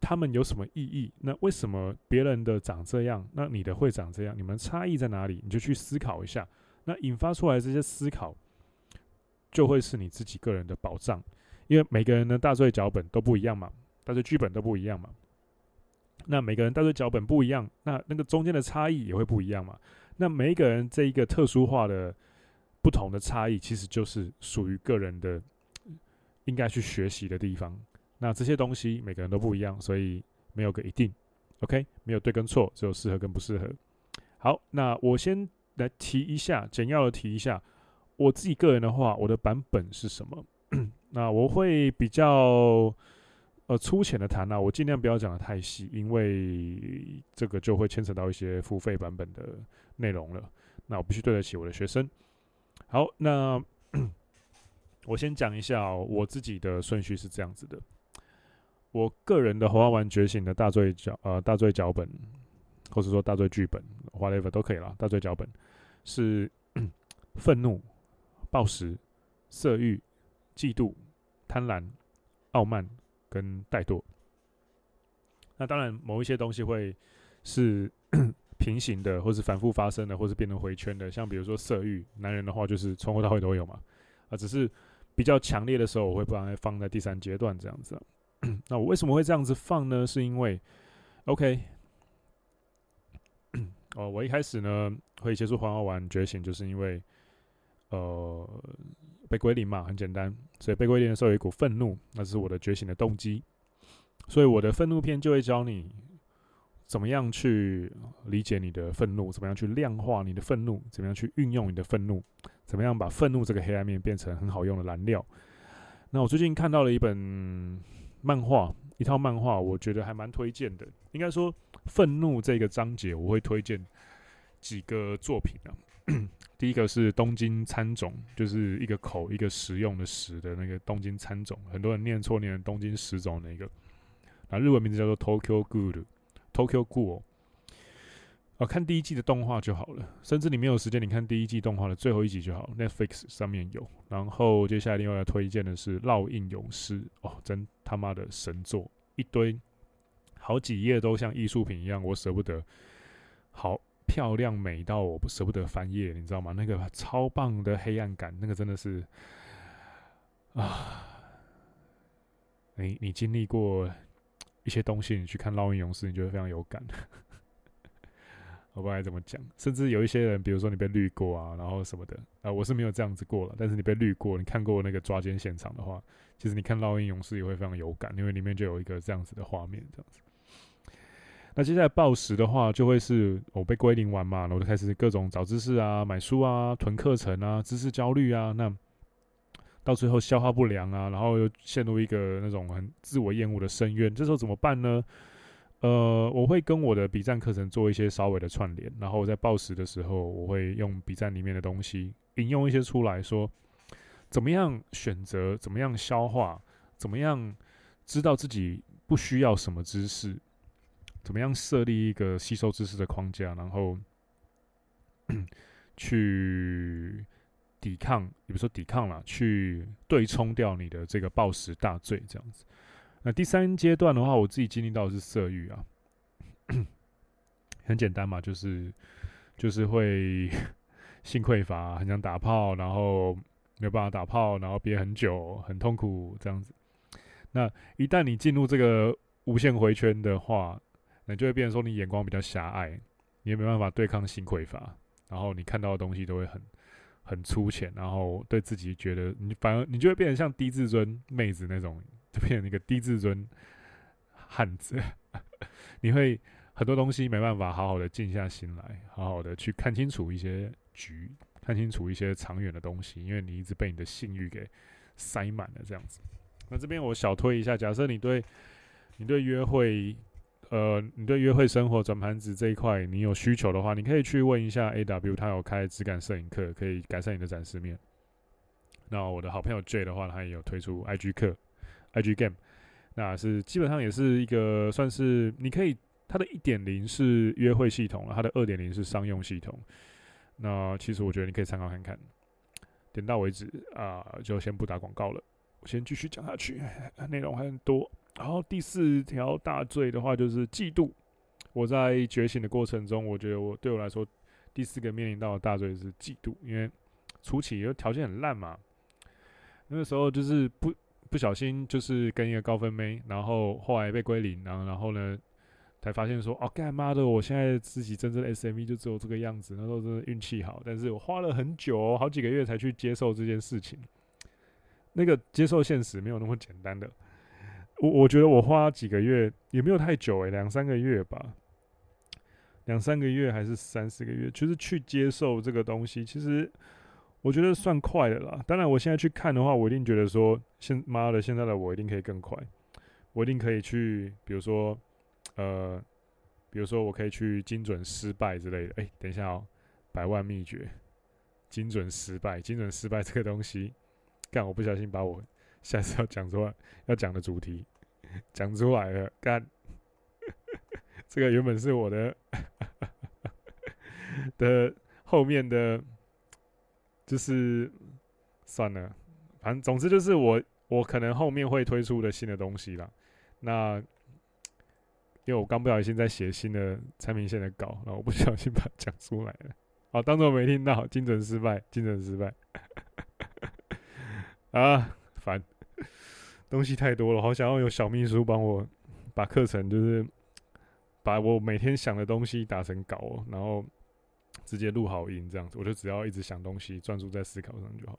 他们有什么意义？那为什么别人的长这样，那你的会长这样？你们差异在哪里？你就去思考一下。那引发出来这些思考，就会是你自己个人的保障，因为每个人的大罪脚本都不一样嘛，大罪剧本都不一样嘛。那每个人大罪脚本不一样，那那个中间的差异也会不一样嘛。那每一个人这一个特殊化的不同的差异，其实就是属于个人的应该去学习的地方。那这些东西每个人都不一样，所以没有个一定，OK，没有对跟错，只有适合跟不适合。好，那我先。来提一下，简要的提一下，我自己个人的话，我的版本是什么？*clears throat* 那我会比较呃粗浅的谈啊，我尽量不要讲的太细，因为这个就会牵扯到一些付费版本的内容了。那我必须对得起我的学生。好，那 *clears throat* 我先讲一下喔，我自己的顺序是这样子的。我个人的红药丸觉醒的大罪脚呃大罪脚本。或者说大罪剧本，whatever 都可以了。大罪脚本是 *clears throat* 愤怒、暴食、色欲、嫉妒、贪婪、傲慢跟怠惰。那当然，某一些东西会是 *coughs* 平行的，或是反复发生的，或是变成回圈的。像比如说色欲，男人的话就是从头到尾都有嘛。啊，只是比较强烈的时候，我会把它放在第三阶段这样子。*coughs* 那我为什么会这样子放呢？是因为，OK。*coughs* 哦，我一开始呢会接触黄药丸觉醒，就是因为呃被归零嘛，很简单，所以被归零的时候有一股愤怒，那是我的觉醒的动机，所以我的愤怒篇就会教你怎么样去理解你的愤怒，怎么样去量化你的愤怒，怎么样去运用你的愤怒，怎么样把愤怒这个黑暗面变成很好用的燃料。那我最近看到了一本漫画，一套漫画，我觉得还蛮推荐的，应该说。愤怒这个章节，我会推荐几个作品啊。*clears throat* 第一个是东京喰种，就是一个口一个食用的食的那个东京喰种，很多人念错念东京食种那个。那日文名字叫做 Tokyo Ghoul，Tokyo Ghoul。啊，看第一季的动画就好了，甚至你没有时间，你看第一季动画的最后一集就好，Netflix 上面有。然后接下来另外要推荐的是《烙印勇士》，哦，真他妈的神作，一堆。好几页都像艺术品一样，我舍不得。好漂亮，美到我不舍不得翻页，你知道吗？那个超棒的黑暗感，那个真的是啊！你你经历过一些东西，你去看《烙印勇士》，你就会非常有感。*laughs* 我不知道该怎么讲，甚至有一些人，比如说你被绿过啊，然后什么的啊，我是没有这样子过了。但是你被绿过，你看过那个抓奸现场的话，其实你看《烙印勇士》也会非常有感，因为里面就有一个这样子的画面，这样子。那接下来暴食的话，就会是我被归零完嘛，然后就开始各种找知识啊、买书啊、囤课程啊、知识焦虑啊，那到最后消化不良啊，然后又陷入一个那种很自我厌恶的深渊。这时候怎么办呢？呃，我会跟我的 B 站课程做一些稍微的串联，然后我在暴食的时候，我会用 B 站里面的东西引用一些出来说，怎么样选择，怎么样消化，怎么样知道自己不需要什么知识，怎么样设立一个吸收知识的框架，然后 *coughs* 去。抵抗，也不说抵抗了，去对冲掉你的这个暴食大罪这样子。那第三阶段的话，我自己经历到的是色欲啊，*coughs* 很简单嘛，就是就是会 *laughs* 性匮乏，很想打炮，然后没有办法打炮，然后憋很久，很痛苦这样子。那一旦你进入这个无限回圈的话，那就会变成说你眼光比较狭隘，你也没办法对抗性匮乏，然后你看到的东西都会很。很粗浅，然后对自己觉得你反而你就会变成像低自尊妹子那种，就变成一个低自尊汉子。*laughs* 你会很多东西没办法好好的静下心来，好好的去看清楚一些局，看清楚一些长远的东西，因为你一直被你的性欲给塞满了这样子。那这边我小推一下，假设你对你对约会。呃，你对约会生活转盘子这一块，你有需求的话，你可以去问一下 AW，他有开质感摄影课，可以改善你的展示面。那我的好朋友 J 的话，他也有推出 IG 课，IG Game，那是基本上也是一个算是你可以，它的一点零是约会系统，它的二点零是商用系统。那其实我觉得你可以参考看看。点到为止啊，就先不打广告了，我先继续讲下去，内容还很多。然后第四条大罪的话就是嫉妒。我在觉醒的过程中，我觉得我对我来说，第四个面临到的大罪是嫉妒，因为初期因为条件很烂嘛，那个时候就是不不小心就是跟一个高分妹，然后后来被归零，然后然后呢才发现说哦干妈的，我现在自己真正的 SMV 就只有这个样子，那时候真的运气好，但是我花了很久，好几个月才去接受这件事情，那个接受现实没有那么简单的。我我觉得我花几个月也没有太久诶、两三个月吧，两三个月还是三四个月，就是去接受这个东西，其实我觉得算快的啦。当然，我现在去看的话，我一定觉得说，现妈的现在的我一定可以更快，我一定可以去，比如说，呃，比如说我可以去精准失败之类的。哎、等一下哦，百万秘诀，精准失败，精准失败这个东西，干，我不小心把我下次要讲出来要讲的主题。*laughs* 讲出来了，干，这个原本是我的的后面的，就是算了，反正总之就是我我可能后面会推出的新的东西啦。那因为我刚不小心在写新的产品线的稿，然后我不小心把它讲出来了，好，当做没听到，精准失败，精准失败，*laughs* 啊，烦。东西太多了，好想要有小秘书帮我把课程，就是 *tsk* 把我每天想的东西打成稿，然后直接录好音这样子，我就只要一直想东西，专注在思考上就好。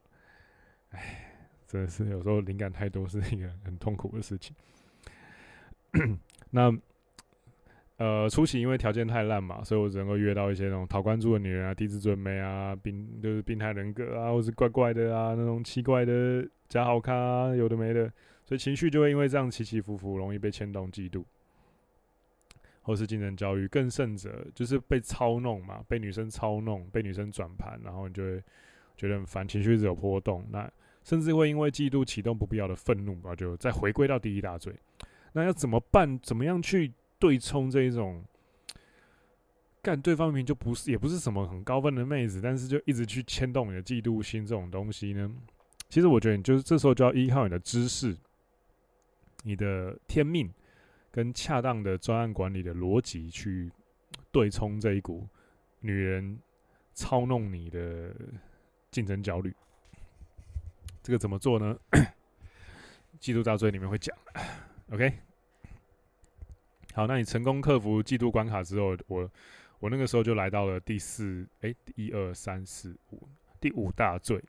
哎，真的是有时候灵感太多是一个很痛苦的事情。*coughs* 那呃，初期因为条件太烂嘛，所以我只能够约到一些那种讨关注的女人啊、低自尊妹啊、病就是病态人格啊，或是怪怪的啊，那种奇怪的假好咖啊，有的没的。所以情绪就会因为这样起起伏伏，容易被牵动、嫉妒，或是精神焦虑。更甚者，就是被操弄嘛，被女生操弄，被女生转盘，然后你就会觉得很烦，情绪一直有波动。那甚至会因为嫉妒启动不必要的愤怒，然后就再回归到第一大罪。那要怎么办？怎么样去对冲这一种？干对方明明就不是，也不是什么很高分的妹子，但是就一直去牵动你的嫉妒心这种东西呢？其实我觉得，你就是这时候就要依靠你的知识。你的天命跟恰当的专案管理的逻辑去对冲这一股女人操弄你的竞争焦虑，这个怎么做呢？嫉妒大罪里面会讲。OK，好，那你成功克服嫉妒关卡之后，我我那个时候就来到了第四，哎，一二三四五，第五大罪。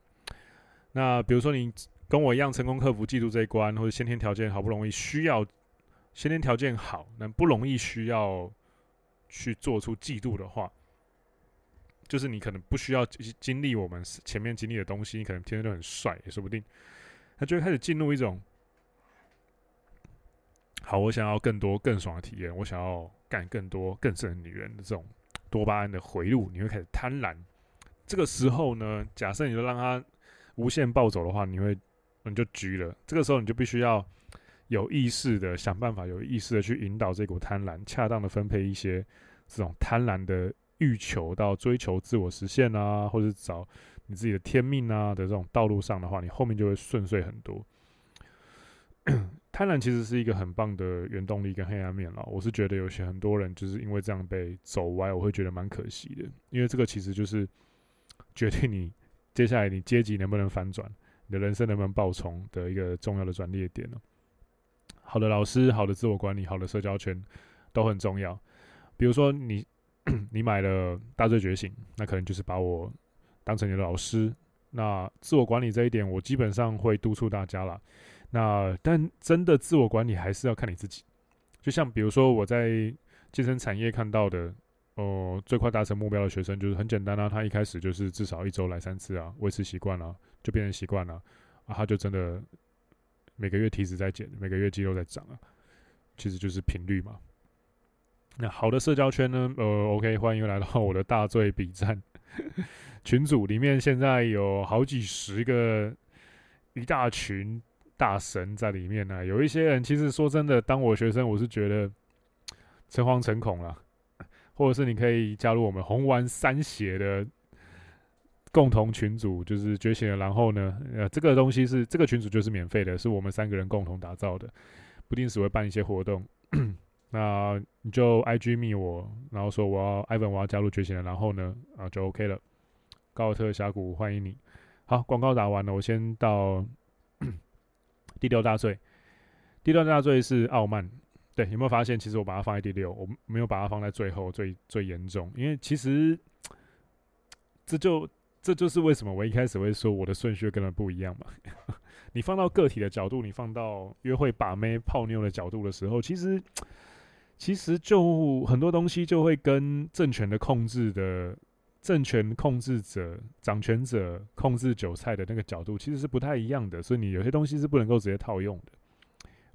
那比如说你。跟我一样成功克服嫉妒这一关，或者先天条件好不容易需要先天条件好，但不容易需要去做出嫉妒的话，就是你可能不需要经历我们前面经历的东西，你可能天天都很帅也说不定。他就会开始进入一种好，我想要更多更爽的体验，我想要干更多更正的女人的这种多巴胺的回路，你会开始贪婪。这个时候呢，假设你就让他无限暴走的话，你会你就局了。这个时候你就必须要有意识的想办法，有意识的去引导这股贪婪，恰当的分配一些这种贪婪的欲求到追求自我实现啊，或者找你自己的天命啊的这种道路上的话，你后面就会顺遂很多。*coughs* 贪婪其实是一个很棒的原动力跟黑暗面了。我是觉得有些很多人就是因为这样被走歪，我会觉得蛮可惜的。因为这个其实就是决定你接下来你阶级能不能反转，你的人生能不能爆冲的一个重要的转捩点了。好的老师、好的自我管理、好的社交圈都很重要。比如说你 *clears throat* 你买了《大罪觉醒》，那可能就是把我当成你的老师。那自我管理这一点，我基本上会督促大家啦。那但真的自我管理还是要看你自己。就像比如说我在健身产业看到的，哦，最快达成目标的学生就是很简单啊，他一开始就是至少一周来三次啊，维持习惯了，就变成习惯了啊，他就真的每个月体脂在减，每个月肌肉在长啊，其实就是频率嘛。那好的社交圈呢？呃，OK，欢迎来到我的大醉笔战群组里面，现在有好几十个，一大群。大神在里面呢、有一些人其实说真的，当我学生，我是觉得诚惶诚恐了。或者是你可以加入我们红丸三血的共同群组，就是觉醒了。然后呢，呃，这个东西是这个群组就是免费的，是我们三个人共同打造的，不定时会办一些活动。*clears throat* 那你就 IG 密我，然后说我要 Ivan，我要加入觉醒了。然后呢，啊，就 OK 了。高特峡谷欢迎你。好，广告打完了，我先到。*clears throat* 第六大罪，第六大罪是傲慢。对，有没有发现？其实我把它放在第六，我没有把它放在最后最最严重。因为其实这就这就是为什么我一开始会说我的顺序跟他不一样嘛。*laughs* 你放到个体的角度，你放到约会把妹泡妞的角度的时候，其实其实就很多东西就会跟政权的控制的。政权控制者、掌权者控制韭菜的那个角度其实是不太一样的，所以你有些东西是不能够直接套用的。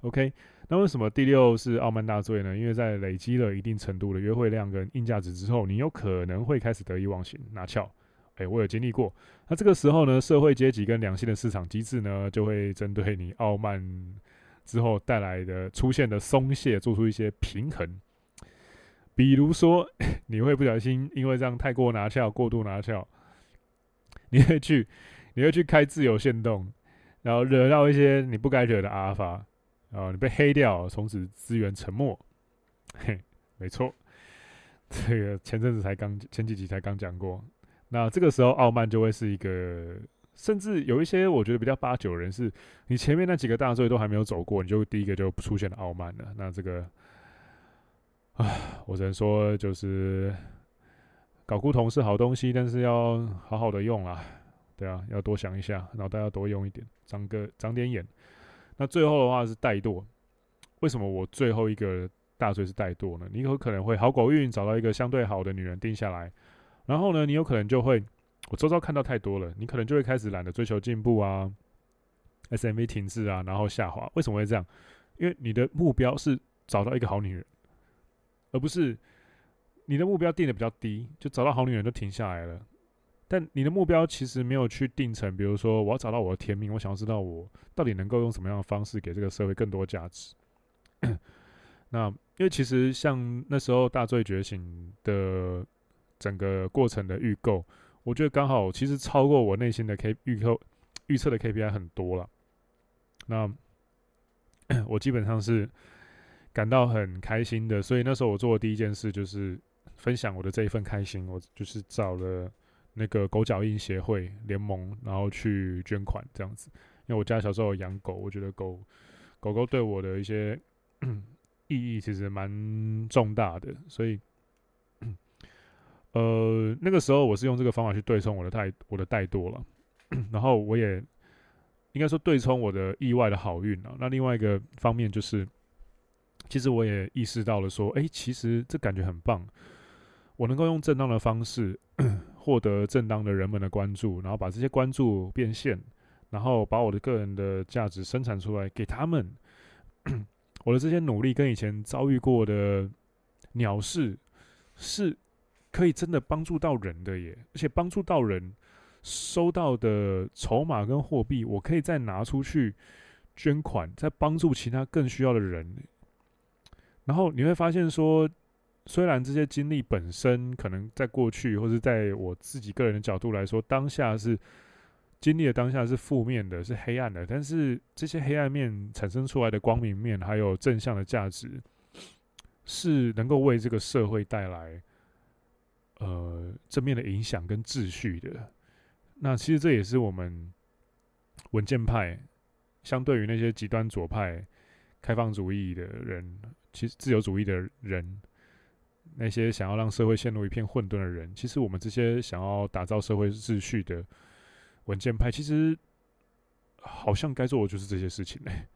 OK，那为什么第六是傲慢大罪呢？因为在累积了一定程度的约会量跟硬价值之后，你有可能会开始得意忘形、拿翘。诶，我有经历过。那这个时候呢，社会阶级跟良性的市场机制呢，就会针对你傲慢之后带来的出现的松懈，做出一些平衡。比如说，*laughs* 你会不小心因为这样太过拿翘、过度拿翘，你会去，你会去开自由限动，然后惹到一些你不该惹的阿尔法，然后你被黑掉，从此资源沉没。嘿，没错，这个前阵子才刚前几集才刚讲过。那这个时候傲慢就会是一个，甚至有一些我觉得比较八九人是，你前面那几个大罪都还没有走过，你就第一个就出现了傲慢了。那这个。啊，我只能说，就是睾固酮是好东西，但是要好好的用啊。对啊，要多想一下，脑袋要多用一点，长个长点眼。那最后的话是怠惰。为什么我最后一个大罪是怠惰呢？你有可能会好狗运找到一个相对好的女人定下来，然后呢，你有可能就会，我周遭看到太多了，你可能就会开始懒得追求进步啊，SMV 停滞啊，然后下滑。为什么会这样？因为你的目标是找到一个好女人。而不是你的目标定的比较低，就找到好女人就停下来了。但你的目标其实没有去定成，比如说我要找到我的天命，我想要知道我到底能够用什么样的方式给这个社会更多价值。那因为其实像那时候大罪觉醒的整个过程的预购，我觉得刚好其实超过我内心的 K 预购预测的 KPI 很多了。那 *clears throat* 我基本上是。感到很开心的，所以那时候我做的第一件事就是分享我的这一份开心。我就是找了那个狗脚印协会联盟，然后去捐款这样子。因为我家小时候养狗，我觉得狗狗狗对我的一些 *clears throat* 意义其实蛮重大的，所以呃那个时候我是用这个方法去对冲我的太我的怠惰了，然后我也应该说对冲我的意外的好运了。那另外一个方面就是。其实我也意识到了，说，哎，其实这感觉很棒。我能够用正当的方式获得正当的人们的关注，然后把这些关注变现，然后把我的个人的价值生产出来给他们。我的这些努力跟以前遭遇过的鸟事，是可以真的帮助到人的耶，而且帮助到人收到的筹码跟货币，我可以再拿出去捐款，再帮助其他更需要的人。然后你会发现说，虽然这些经历本身可能在过去，或是在我自己个人的角度来说，当下是。经历的当下是负面的，是黑暗的，但是这些黑暗面产生出来的光明面，还有正向的价值，是能够为这个社会带来呃正面的影响跟秩序的。那其实这也是我们稳健派相对于那些极端左派、开放主义的人，其实自由主义的人，那些想要让社会陷入一片混沌的人，其实我们这些想要打造社会秩序的。稳健派其实好像该做的就是这些事情嘞、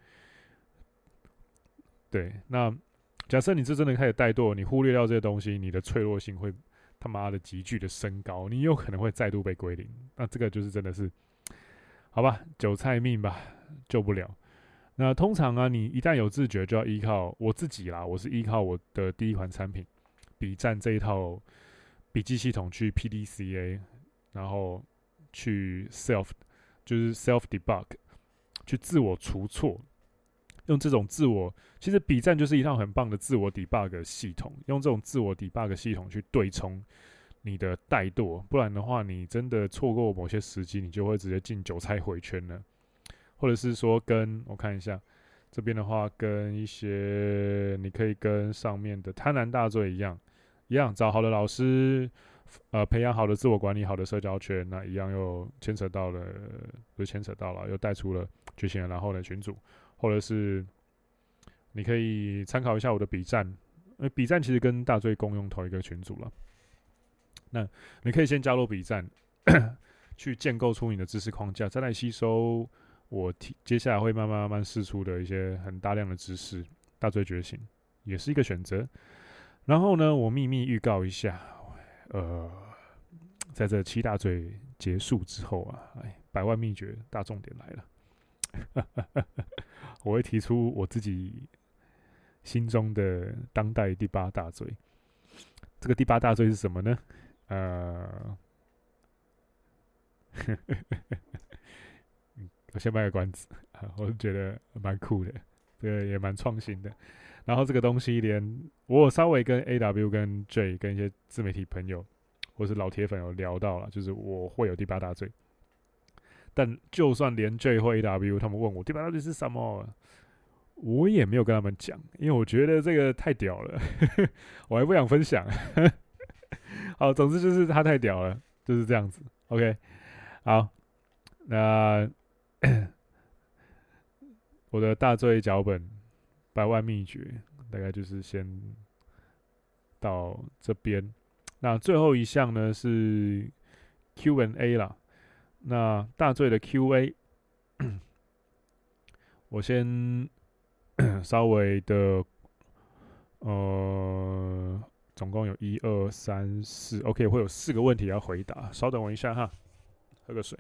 *laughs* 对，那假设你这真的开始怠惰，你忽略掉这些东西，你的脆弱性会他妈的急剧的升高，你有可能会再度被归零。那这个就是真的是，好吧，韭菜命吧，救不了。那通常啊，你一旦有自觉，就要依靠我自己啦。我是依靠我的第一款产品笔战这一套笔记系统去 PDCA，然后。去 self 就是 self debug，去自我除错，用这种自我，其实笔战就是一套很棒的自我 debug 系统，用这种自我 debug 系统去对冲你的怠惰，不然的话，你真的错过某些时机，你就会直接进韭菜回圈了，或者是说跟我看一下这边的话，跟一些你可以跟上面的贪婪大罪一样，一样找好的老师。呃，培养好的自我管理，好的社交圈，那一样又牵扯到了，不是牵扯到了，又带出了觉醒，然后呢，群主，或者是你可以参考一下我的笔战，因为笔战其实跟大罪共用同一个群组了。那你可以先加入笔战，*clears throat* 去建构出你的知识框架，再来吸收我接下来会慢慢慢慢释出的一些很大量的知识。大罪觉醒也是一个选择。然后呢，我秘密预告一下。呃，在这七大罪结束之后啊，哎，百万秘诀大重点来了，哈哈哈我会提出我自己心中的当代第八大罪。这个第八大罪是什么呢？呃，*laughs* 我先卖个关子，*laughs* 我是觉得蛮酷的，这个也蛮创新的。然后这个东西连我稍微跟 A W 跟 J 跟一些自媒体朋友或是老铁粉有聊到了，就是我会有第八大罪。但就算连 J 或 A W 他们问我第八到底是什么，我也没有跟他们讲，因为我觉得这个太屌了，*laughs* 我还不想分享。*laughs* 好，总之就是他太屌了，就是这样子。OK，好，那 *coughs* 我的大罪脚本。百万秘诀大概就是先到这边，那最后一项呢是 Q&A 啦。那大醉的 Q&A，*coughs* 我先 *coughs* 稍微的，呃，总共有一二三四，OK，会有四个问题要回答，稍等我一下哈，喝个水。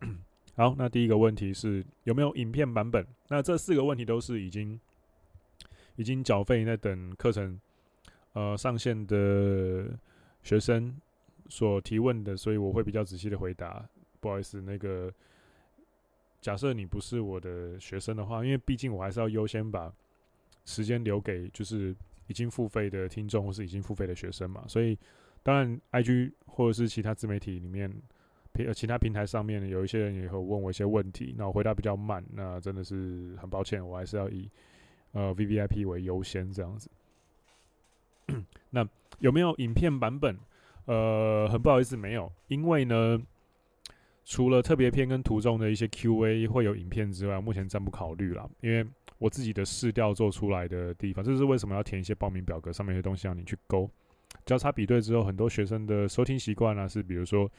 *coughs* 好，那第一个问题是有没有影片版本？那这四个问题都是已经已经缴费在等课程呃上线的学生所提问的，所以我会比较仔细的回答。不好意思，那个假设你不是我的学生的话，因为毕竟我还是要优先把时间留给就是已经付费的听众或是已经付费的学生嘛，所以当然 IG 或者是其他自媒体里面。呃，其他平台上面有一些人也会问我一些问题，那我回答比较慢，那真的是很抱歉，我还是要以呃 VVIP 为优先这样子。*clears throat* 那有没有影片版本？呃，很不好意思，没有，因为呢，除了特别篇跟图中的一些 QA 会有影片之外，目前暂不考虑啦，因为我自己的试调做出来的地方，这是为什么要填一些报名表格，上面的东西让你去勾，交叉比对之后，很多学生的收听习惯呢，是比如说。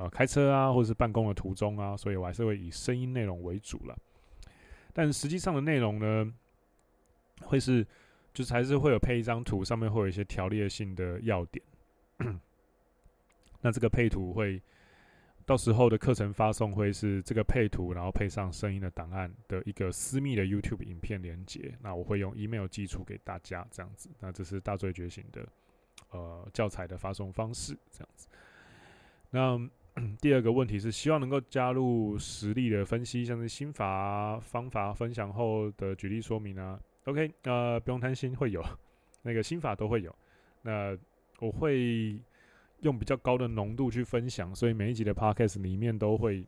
呃，开车啊，或者是办公的途中啊，所以我还是会以声音内容为主了。但实际上的内容呢，会是就是还是会有配一张图，上面会有一些条列性的要点。那这个配图会到时候的课程发送会是这个配图，然后配上声音的档案的一个私密的 YouTube 影片连接。那我会用 email 寄出给大家，这样子。那这是大罪觉醒的呃教材的发送方式，这样子。那 *clears throat* 第二个问题是，希望能够加入实例的分析，像是心法方法分享后的举例说明啊。OK，呃，不用担心，会有那个心法都会有。那我会。用比较高的浓度去分享，所以每一集的 podcast 里面都会，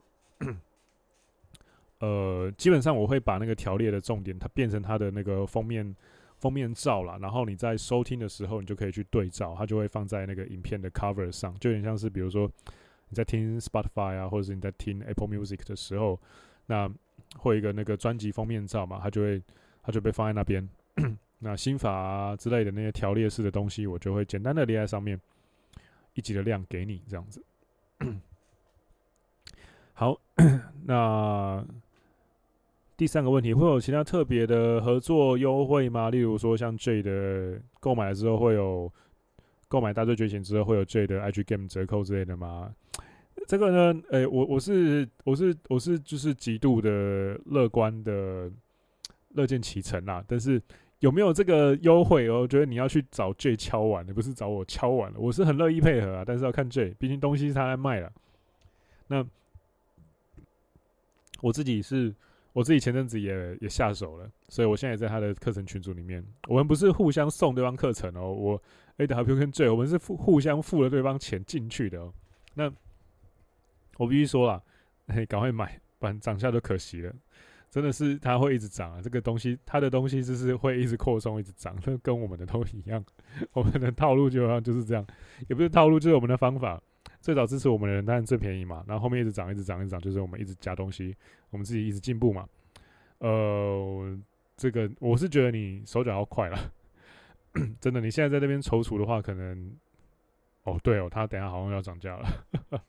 呃，基本上我会把那个条列的重点，它变成它的那个封面封面照啦，然后你在收听的时候，你就可以去对照，它就会放在那个影片的 cover 上，就有点像是比如说你在听 Spotify 啊，或者是你在听 Apple Music 的时候，那会一个那个专辑封面照嘛，它就会就被放在那边，那心法啊之类的那些条列式的东西，我就会简单的列在上面。一级的量给你这样子，好，那第三个问题，会有其他特别的合作优惠吗？例如说像 J 的购买了之后会有购买大罪觉醒之后会有 J 的 IG Game 折扣之类的吗？这个呢，诶、我我是我是我是就是极度的乐观的乐见其成啦，但是。有没有这个优惠哦？我觉得你要去找 J 敲碗，你不是找我敲碗了。我是很乐意配合啊，但是要看 J，毕竟东西是他在卖了。那我自己是，我自己前阵子也也下手了，所以我现在也在他的课程群组里面。我们不是互相送对方课程哦，我 AW 跟 J，我们是互互相付了对方钱进去的哦。那我必须说了，嘿，赶快买，不然涨价都可惜了。真的是它会一直涨啊！这个东西，它的东西就是会一直扩充，一直涨，这跟我们的都一样。*laughs* 我们的套路就好像就是这样，也不是套路，就是我们的方法。最早支持我们的人当然最便宜嘛，然后后面一直涨，一直涨，一直涨，就是我们一直加东西，我们自己一直进步嘛。呃，这个我是觉得你手脚要快了，*coughs* 真的。你现在在那边踌躇的话，可能哦，对哦，他等下好像要涨价了。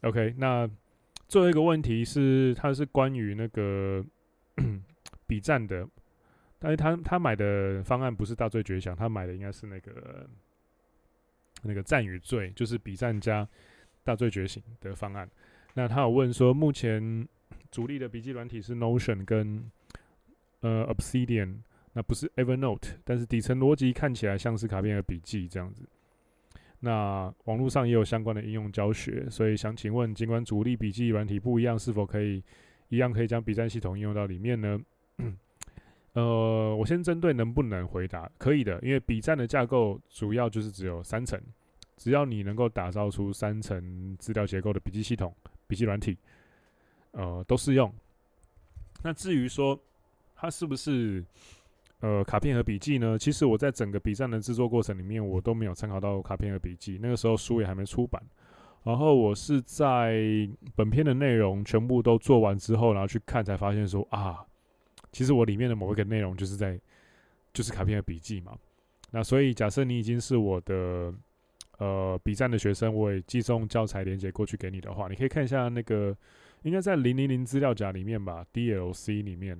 *laughs* OK，那。最后一个问题是，他是关于那个 *coughs* 比战的，但是他他买的方案不是大罪绝响，他买的应该是那个那个战与罪，就是比战加大罪觉醒的方案。那他有问说，目前主力的笔记软体是 Notion 跟呃 Obsidian，那不是 Evernote，但是底层逻辑看起来像是卡片和笔记这样子。那网络上也有相关的应用教学，所以想请问，尽管主力笔记软体不一样，是否可以一样可以将笔战系统应用到里面呢？呃，我先针对能不能回答，可以的，因为笔战的架构主要就是只有三层，只要你能够打造出三层资料结构的笔记系统、笔记软体，呃，都适用。那至于说它是不是？呃，卡片和笔记呢？其实我在整个笔战的制作过程里面，我都没有参考到卡片和笔记。那个时候书也还没出版，然后我是在本篇的内容全部都做完之后，然后去看，才发现说啊，其实我里面的某一个内容就是在就是卡片和笔记嘛。那所以假设你已经是我的呃笔战的学生，我也寄送教材连接过去给你的话，你可以看一下那个应该在零零零资料夹里面吧，DLC 里面。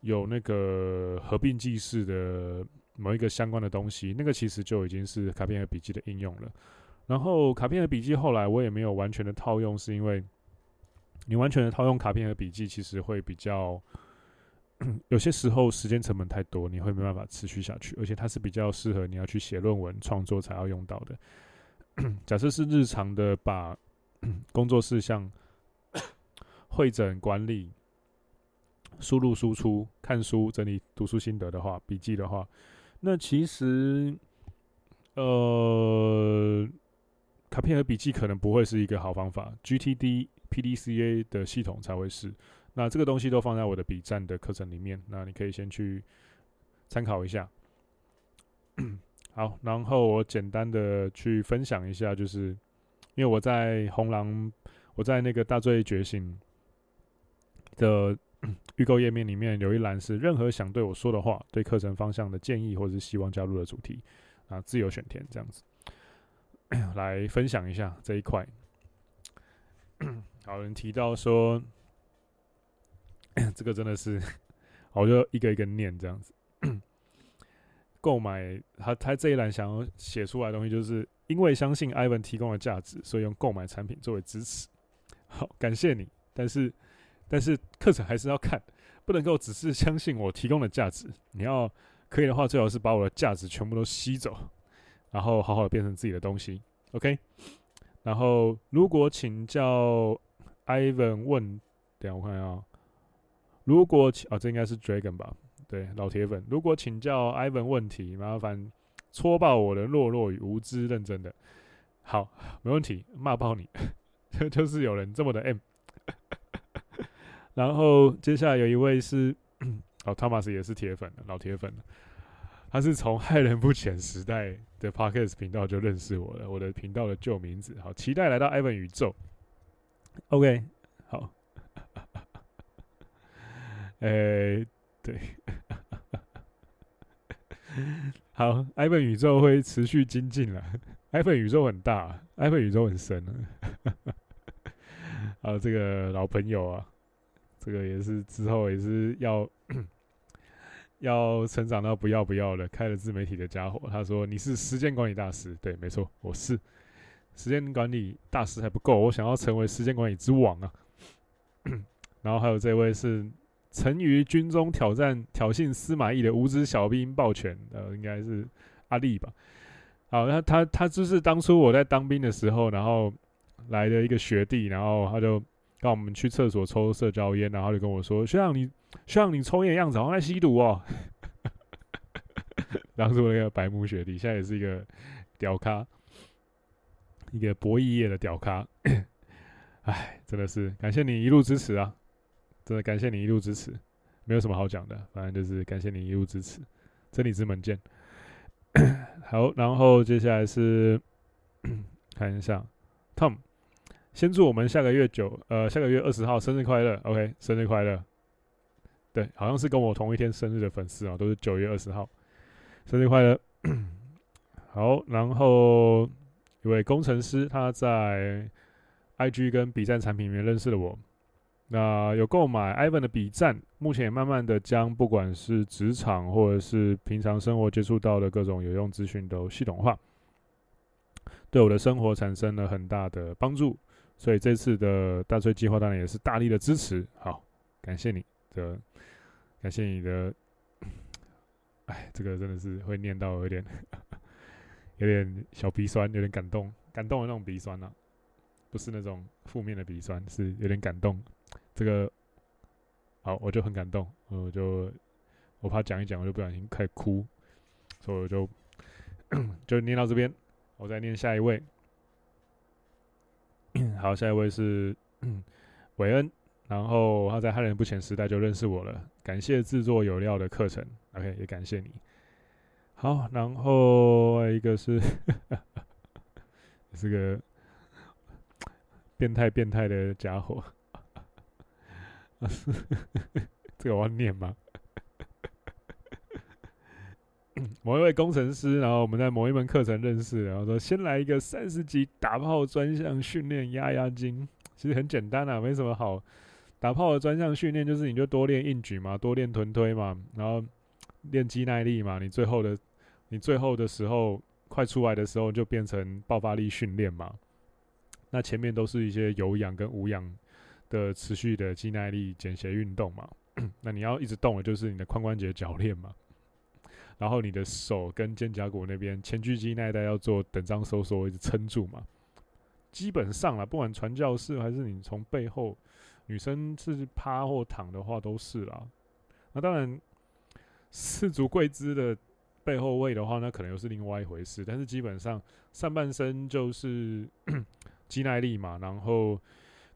有那个合并记事的某一个相关的东西，那个其实就已经是卡片和笔记的应用了。然后卡片和笔记后来我也没有完全的套用，是因为你完全的套用卡片和笔记，其实会比较有些时候时间成本太多，你会没办法持续下去。而且它是比较适合你要去写论文创作才要用到的。假设是日常的把 *coughs* 工作事项 *coughs* 会诊管理。输入输出、看书、整理读书心得的话，笔记的话，那其实，呃，卡片和笔记可能不会是一个好方法。GTD、PDCA 的系统才会是。那这个东西都放在我的笔战的课程里面，那你可以先去参考一下。*coughs* 好，然后我简单的去分享一下，就是因为我在红狼，我在那个大罪觉醒的。*clears throat* 预购页面里面有一栏是任何想对我说的话、对课程方向的建议或者是希望加入的主题啊，自由选填这样子，*coughs* 来分享一下这一块。好，人提到说，这个真的是，我就一个一个念这样子。购买他他这一栏想要写出来的东西，就是因为相信 Ivan 提供的价值，所以用购买产品作为支持。好，感谢你，但是但是课程还是要看，不能够只是相信我提供的价值。你要可以的话，最好是把我的价值全部都吸走，然后好好的变成自己的东西。OK，然后如果请教 Ivan 问，等下我看一下，如果请啊，这应该是 Dragon 吧？对，老铁粉，如果请教 Ivan 问题，麻烦戳爆我的懦弱与无知，认真的。好，没问题，骂爆你，就 *laughs* 就是有人这么的 M。然后接下来有一位是，*clears throat* 哦，Thomas 也是铁粉，老铁粉，他是从骇人不浅时代的 Podcast 频道就认识我了，我的频道的旧名字。好，期待来到 Ivan 宇宙。OK，好，*laughs* 诶、欸。对，*laughs* 好，Ivan 宇宙会持续精进了。Ivan 宇宙很大，Ivan 宇宙很深啊。*laughs* 好，这个老朋友啊，这个也是之后也是要 *coughs* 要成长到不要不要的，开了自媒体的家伙。他说：“你是时间管理大师。”对，没错，我是时间管理大师还不够，我想要成为时间管理之王啊。*coughs* 然后还有这位是。曾于军中挑战挑衅司马懿的无知小兵抱拳，呃，应该是阿力吧。好，那他他就是当初我在当兵的时候，然后来的一个学弟，然后他就让我们去厕所抽社交烟，然后就跟我说：“学长你学长你抽烟的样子好像在吸毒哦。*laughs* ”当初那个白目学弟，现在也是一个屌咖，一个博弈业的屌咖。*coughs* 哎，真的是感谢你一路支持啊！真的感谢你一路支持，没有什么好讲的，反正就是感谢你一路支持，真理之门见。*coughs* 好，然后接下来是 *coughs* 看一下，Tom，先祝我们下个月九呃下个月二十号生日快乐，OK，生日快乐。对，好像是跟我同一天生日的粉丝啊，都是九月二十号，生日快乐。*clears throat* 好，然后一位工程师他在 IG 跟 B 站产品里面认识了我。那有购买 Ivan 的 B 站，目前也慢慢的将不管是职场或者是平常生活接触到的各种有用资讯都系统化，对我的生活产生了很大的帮助。所以这次的大吹计划当然也是大力的支持。好，感谢你的，感谢你的。哎，这个真的是会念到有点有点小鼻酸，有点感动，感动的那种鼻酸啊，不是那种负面的鼻酸，是有点感动。这个好，我就很感动，我就我怕讲一讲，我就不小心开始哭，所以我就 *coughs* 就念到这边，我再念下一位。好，下一位是韦恩，然后他在骇人不浅时代就认识我了，感谢制作有料的课程，OK，也感谢你。好，然后一个是 *laughs* 这个变态变态的家伙。*laughs* 这个我要念吗？*clears throat* 某一位工程师，然后我们在某一门课程认识，然后说先来一个三十级打炮专项训练压压惊，其实很简单啊，没什么好。打炮的专项训练就是你就多练硬举嘛，多练臀推嘛，然后练肌耐力嘛，你最后的你最后的时候快出来的时候就变成爆发力训练嘛。那前面都是一些有氧跟无氧。的持续的肌耐力间歇运动嘛，*clears throat* 那你要一直动的，就是你的髋关节铰链嘛，然后你的手跟肩胛骨那边前锯肌那一带要做等张收缩，一直撑住嘛。基本上啊，不管传教士还是你从背后，女生是趴或躺的话都是啦。那当然，四足跪姿的背后位的话，那可能又是另外一回事。但是基本上上半身就是 *clears throat* 肌耐力嘛，然后。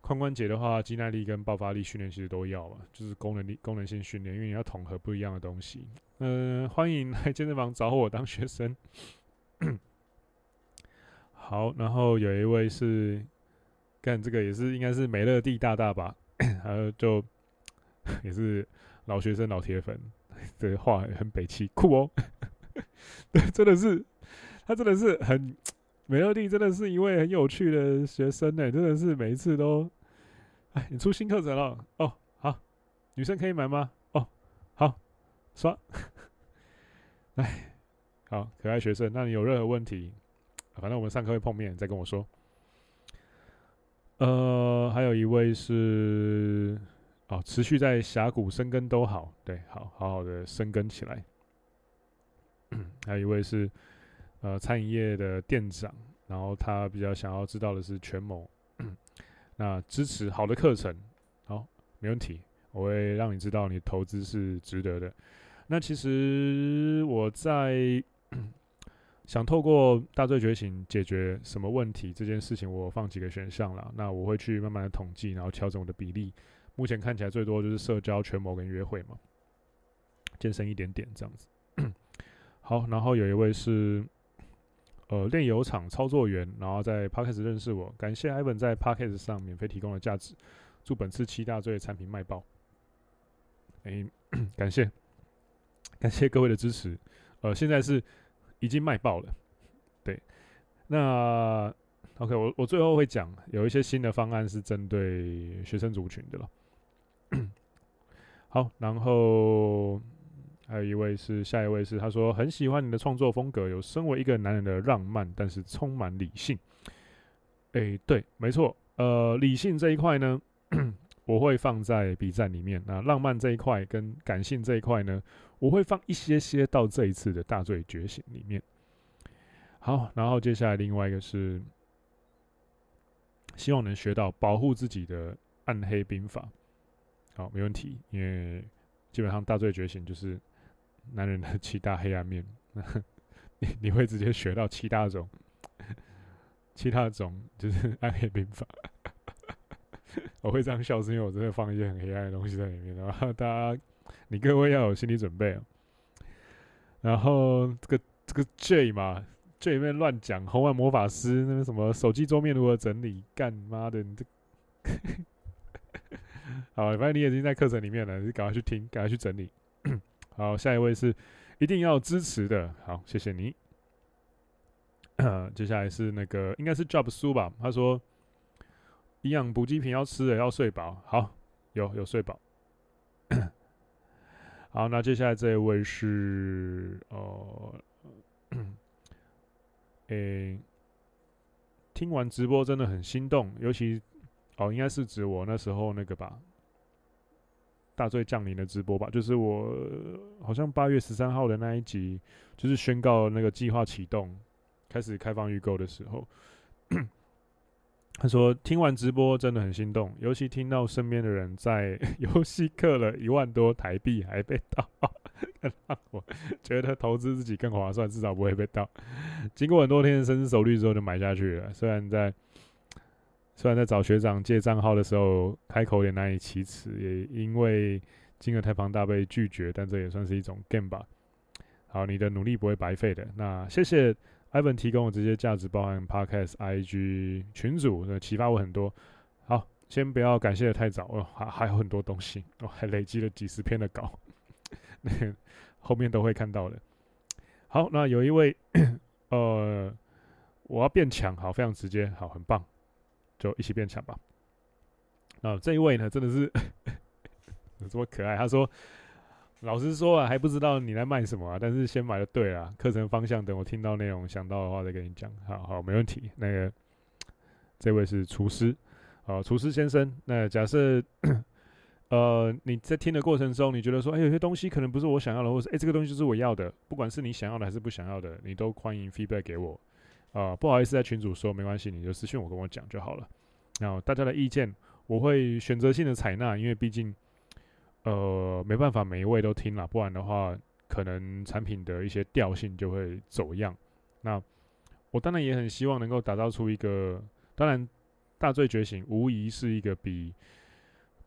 髋关节的话，肌耐力跟爆发力训练其实都要嘛，就是功能力、功能性训练，因为你要统合不一样的东西。嗯、呃，欢迎来健身房找我当学生。*coughs* 好，然后有一位是干这个也是应该是美乐蒂大大吧，*coughs* 还有就 *coughs* 也是老学生、老铁粉，这话很北七酷哦。*laughs* 对，真的是他真的是很。美乐蒂真的是一位很有趣的学生呢，真的是每一次都，哎，你出新课程了哦，好，女生可以买吗？哦，好，刷，哎，好，可爱学生，那你有任何问题，反正我们上课会碰面，再跟我说。呃，还有一位是哦，持续在峡谷生根都好，对，好好好的生根起来。*coughs* 还有一位是呃餐饮业的店长，然后他比较想要知道的是权谋，*clears throat* 那支持好的课程，好，没问题，我会让你知道你投资是值得的。那其实我在。*clears throat* 想透过大罪觉醒解决什么问题这件事情，我放几个选项了。那我会去慢慢的统计，然后调整我的比例。目前看起来最多就是社交、权谋跟约会嘛，健身一点点这样子。*clears throat* 好，然后有一位是呃炼油厂操作员，然后在 Podcast 认识我，感谢 Ivan 在 Podcast 上免费提供的价值，祝本次七大罪产品卖爆。哎，*coughs* 感谢感谢各位的支持。呃，现在是。已经卖爆了，对，那 OK，我我最后会讲有一些新的方案是针对学生族群的了。*coughs* 好，然后还有一位是下一位是他说很喜欢你的创作风格，有身为一个男人的浪漫，但是充满理性。哎，对，没错，呃，理性这一块呢，*clears throat* 我会放在笔战里面。那浪漫这一块跟感性这一块呢，我会放一些些到这一次的大罪觉醒里面。好，然后接下来另外一个是，希望能学到保护自己的暗黑兵法。好，没问题，因为基本上大罪觉醒就是男人的七大黑暗面，*laughs* 你你会直接学到七大种，七大种就是暗黑兵法。*laughs* 我会这样笑，是因为我真的放一些很黑暗的东西在里面，然 *laughs* 后大家。你各位要有心理准备啊！然后这个这个 J 嘛，J 里面乱讲红丸魔法师那个什么手机桌面如何整理，干妈的你这，好，反正你已经在课程里面了，你赶快去听，赶快去整理。好，下一位是一定要支持的，好，谢谢你。接下来是那个应该是 Job 苏吧，他说营养补给品要吃的要睡饱，好，有有睡饱。好，那接下来这一位是呃，诶、听完直播真的很心动，尤其哦，应该是指我那时候那个吧，大罪降临的直播吧，就是我好像八月十三号的那一集，就是宣告那个计划启动，开始开放预购的时候。他说：“听完直播真的很心动，尤其听到身边的人在 *laughs* 游戏氪了一万多台币还被盗，我觉得投资自己更划算，至少不会被盗。经过很多天的深思熟虑之后，就买下去了。虽然在虽然在找学长借账号的时候开口也难以启齿，也因为金额太庞大被拒绝，但这也算是一种 game 吧。好，你的努力不会白费的。那谢谢。” Ivan 提供的这些价值，包含 Podcast、IG 群组，那启发我很多。好，先不要感谢的太早哦，还还有很多东西，我、哦、还累积了几十篇的稿，那 *laughs* 后面都会看到的。好，那有一位，*clears throat* 呃，我要变强，好，非常直接，好，很棒，就一起变强吧。那这一位呢，真的是 *laughs* 有这么可爱，他说。老实说啊，还不知道你在卖什么啊，但是先买就对了。课程方向等我听到内容想到的话再跟你讲。好好，没问题。那个这位是厨师，好，厨师先生。那假设 *clears throat* 呃你在听的过程中，你觉得说，哎、有些东西可能不是我想要的，或是哎、这个东西就是我要的，不管是你想要的还是不想要的，你都欢迎 feedback 给我。啊、呃，不好意思在群主说没关系，你就私信我跟我讲就好了。然后大家的意见我会选择性的采纳，因为毕竟。呃，没办法，每一位都听了，不然的话，可能产品的一些调性就会走样。那我当然也很希望能够打造出一个，当然大罪觉醒无疑是一个比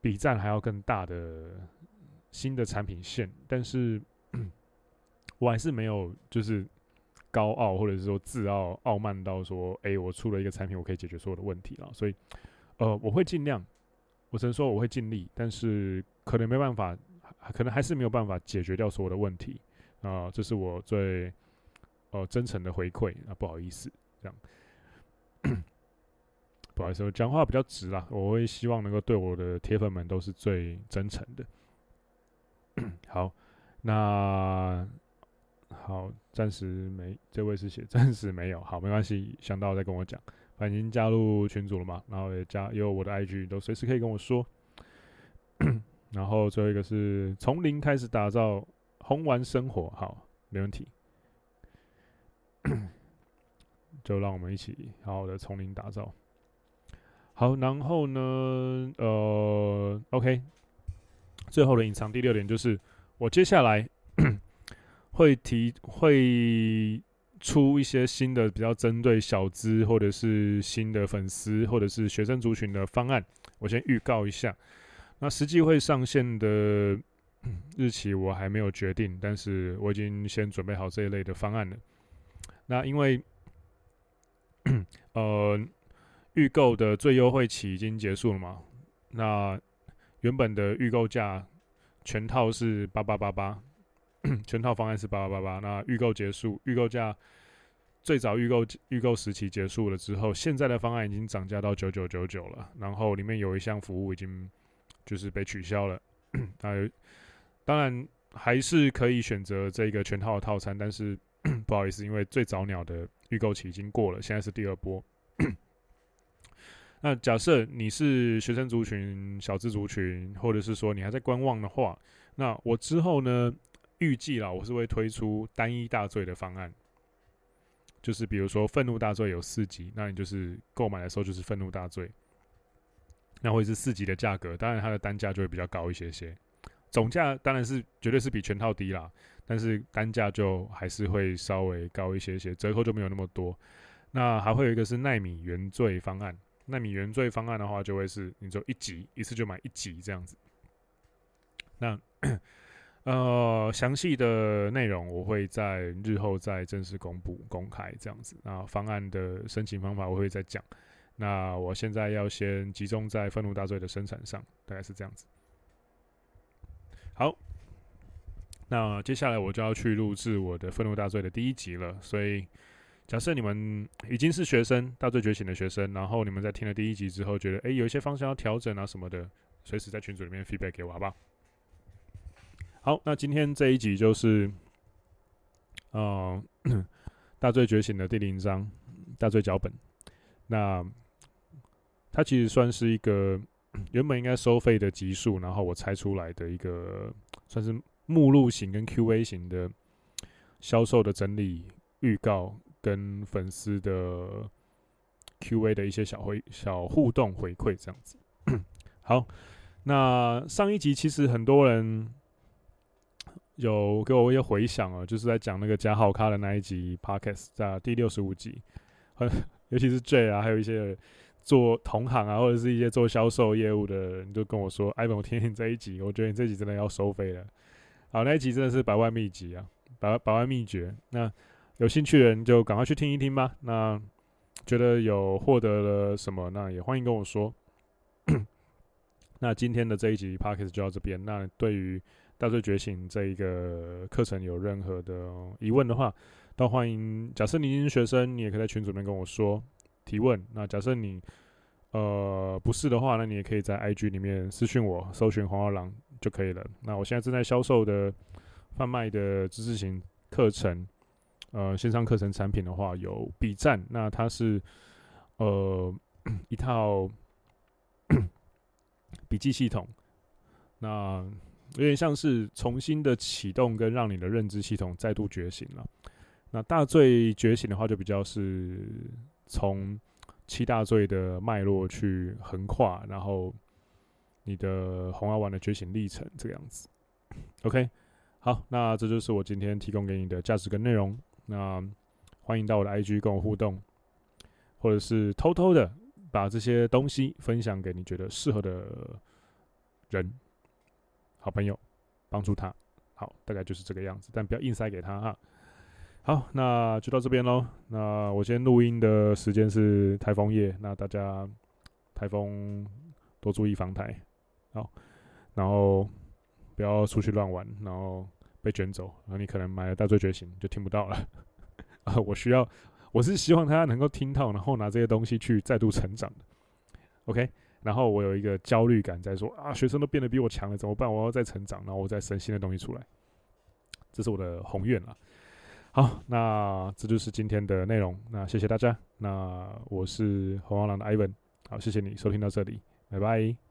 比战还要更大的新的产品线，但是 *clears throat* 我还是没有就是高傲或者是说自傲傲慢到说，哎，我出了一个产品，我可以解决所有的问题了。所以，呃，我会尽量。我只能说我会尽力，但是可能没办法，可能还是没有办法解决掉所有的问题啊、呃！这是我最呃真诚的回馈啊，不好意思，这样 *coughs* 不好意思，我讲话比较直啦，我会希望能够对我的铁粉们都是最真诚的。*coughs* 好，那好，暂时没，这位是写 *laughs* 暂时没有，好，没关系，想到再跟我讲。反正已经加入群组了嘛，然后也加也有我的 IG，都随时可以跟我说。*coughs* 然后最后一个是从零开始打造红丸生活，好，没问题。*coughs* 就让我们一起好好的从零打造。好，然后呢，呃，OK，最后的隐藏第六点就是我接下来。会提会出一些新的比较针对小资或者是新的粉丝或者是学生族群的方案，我先预告一下。那实际会上线的 *clears throat* 日期我还没有决定，但是我已经先准备好这一类的方案了。那因为 *clears throat* 呃预购的最优惠期已经结束了嘛，那原本的预购价全套是八八八八。*clears throat* 全套方案是八八八八，那预购结束，预购价最早预购预购时期结束了之后，现在的方案已经涨价到九九九九了，然后里面有一项服务已经就是被取消了。*clears throat* 那当然还是可以选择这个全套的套餐，但是 *clears throat* 不好意思，因为最早鸟的预购期已经过了，现在是第二波。那假设你是学生族群、小资族群，或者是说你还在观望的话，那我之后呢？预计啦，我是会推出单一大罪的方案，就是比如说愤怒大罪有四级，那你就是购买的时候就是愤怒大罪，那会是四级的价格，当然它的单价就会比较高一些些，总价当然是绝对是比全套低啦，但是单价就还是会稍微高一些些，折扣就没有那么多。那还会有一个是奈米原罪方案，奈米原罪方案的话就会是你就一级一次就买一级这样子，那。呃，详细的内容我会在日后再正式公布公开这样子。那方案的申请方法我会再讲。那我现在要先集中在愤怒大罪的生产上，大概是这样子。好，那接下来我就要去录制我的愤怒大罪的第一集了。所以，假设你们已经是学生，大罪觉醒的学生，然后你们在听了第一集之后，觉得诶、有一些方向要调整啊什么的，随时在群组里面 feedback 给我，好不好？好，那今天这一集就是，呃，*clears throat* 大罪觉醒的第零章，大罪脚本。那它其实算是一个 *clears throat* 原本应该收费的集数，然后我拆出来的一个算是目录型跟 Q&A 型的销售的整理预告，跟粉丝的 Q&A 的一些小回小互动回馈这样子。*clears throat* 好，那上一集其实很多人。有给我一些回响啊，就是在讲那个加号咖的那一集 Podcast，在第六十五集，很 *laughs* 尤其是 J 啊，还有一些做同行啊，或者是一些做销售业务的人，就跟我说：“Ivan，我听听这一集，我觉得你这集真的要收费了。”好，那一集真的是百万秘籍啊，百百万秘诀。那有兴趣的人就赶快去听一听吧。那觉得有获得了什么，那也欢迎跟我说。*coughs* 那今天的这一集 Podcast 就到这边。那对于大罪觉醒这一个课程有任何的疑问的话，都欢迎。假设你是学生，你也可以在群组里面跟我说提问。那假设你呃不是的话，那你也可以在 IG 里面私讯我，搜寻黄二郎就可以了。那我现在正在销售的贩卖的知识型课程，呃，线上课程产品的话有 B 站，那它是呃一套 *coughs* 笔记系统，那。有点像是重新的启动，跟让你的认知系统再度觉醒了。那大罪觉醒的话，就比较是从七大罪的脉络去横跨，然后你的红药丸的觉醒历程这个样子。OK，好，那这就是我今天提供给你的价值跟内容。那欢迎到我的 IG 跟我互动，或者是偷偷的把这些东西分享给你觉得适合的人。好朋友，帮助他，好，大概就是这个样子，但不要硬塞给他哈。好，那就到这边喽。那我今天录音的时间是台风夜，那大家台风多注意防台，好，然后不要出去乱玩，然后被卷走，然后你可能买了大罪觉醒就听不到了。*laughs* 啊，我需要，我是希望他能够听到，然后拿这些东西去再度成长的。OK。然后我有一个焦虑感，在说啊，学生都变得比我强了，怎么办？我要再成长，然后我再生新的东西出来，这是我的宏愿了。好，那这就是今天的内容。那谢谢大家。那我是红黄狼的 Ivan。好，谢谢你收听到这里，拜拜。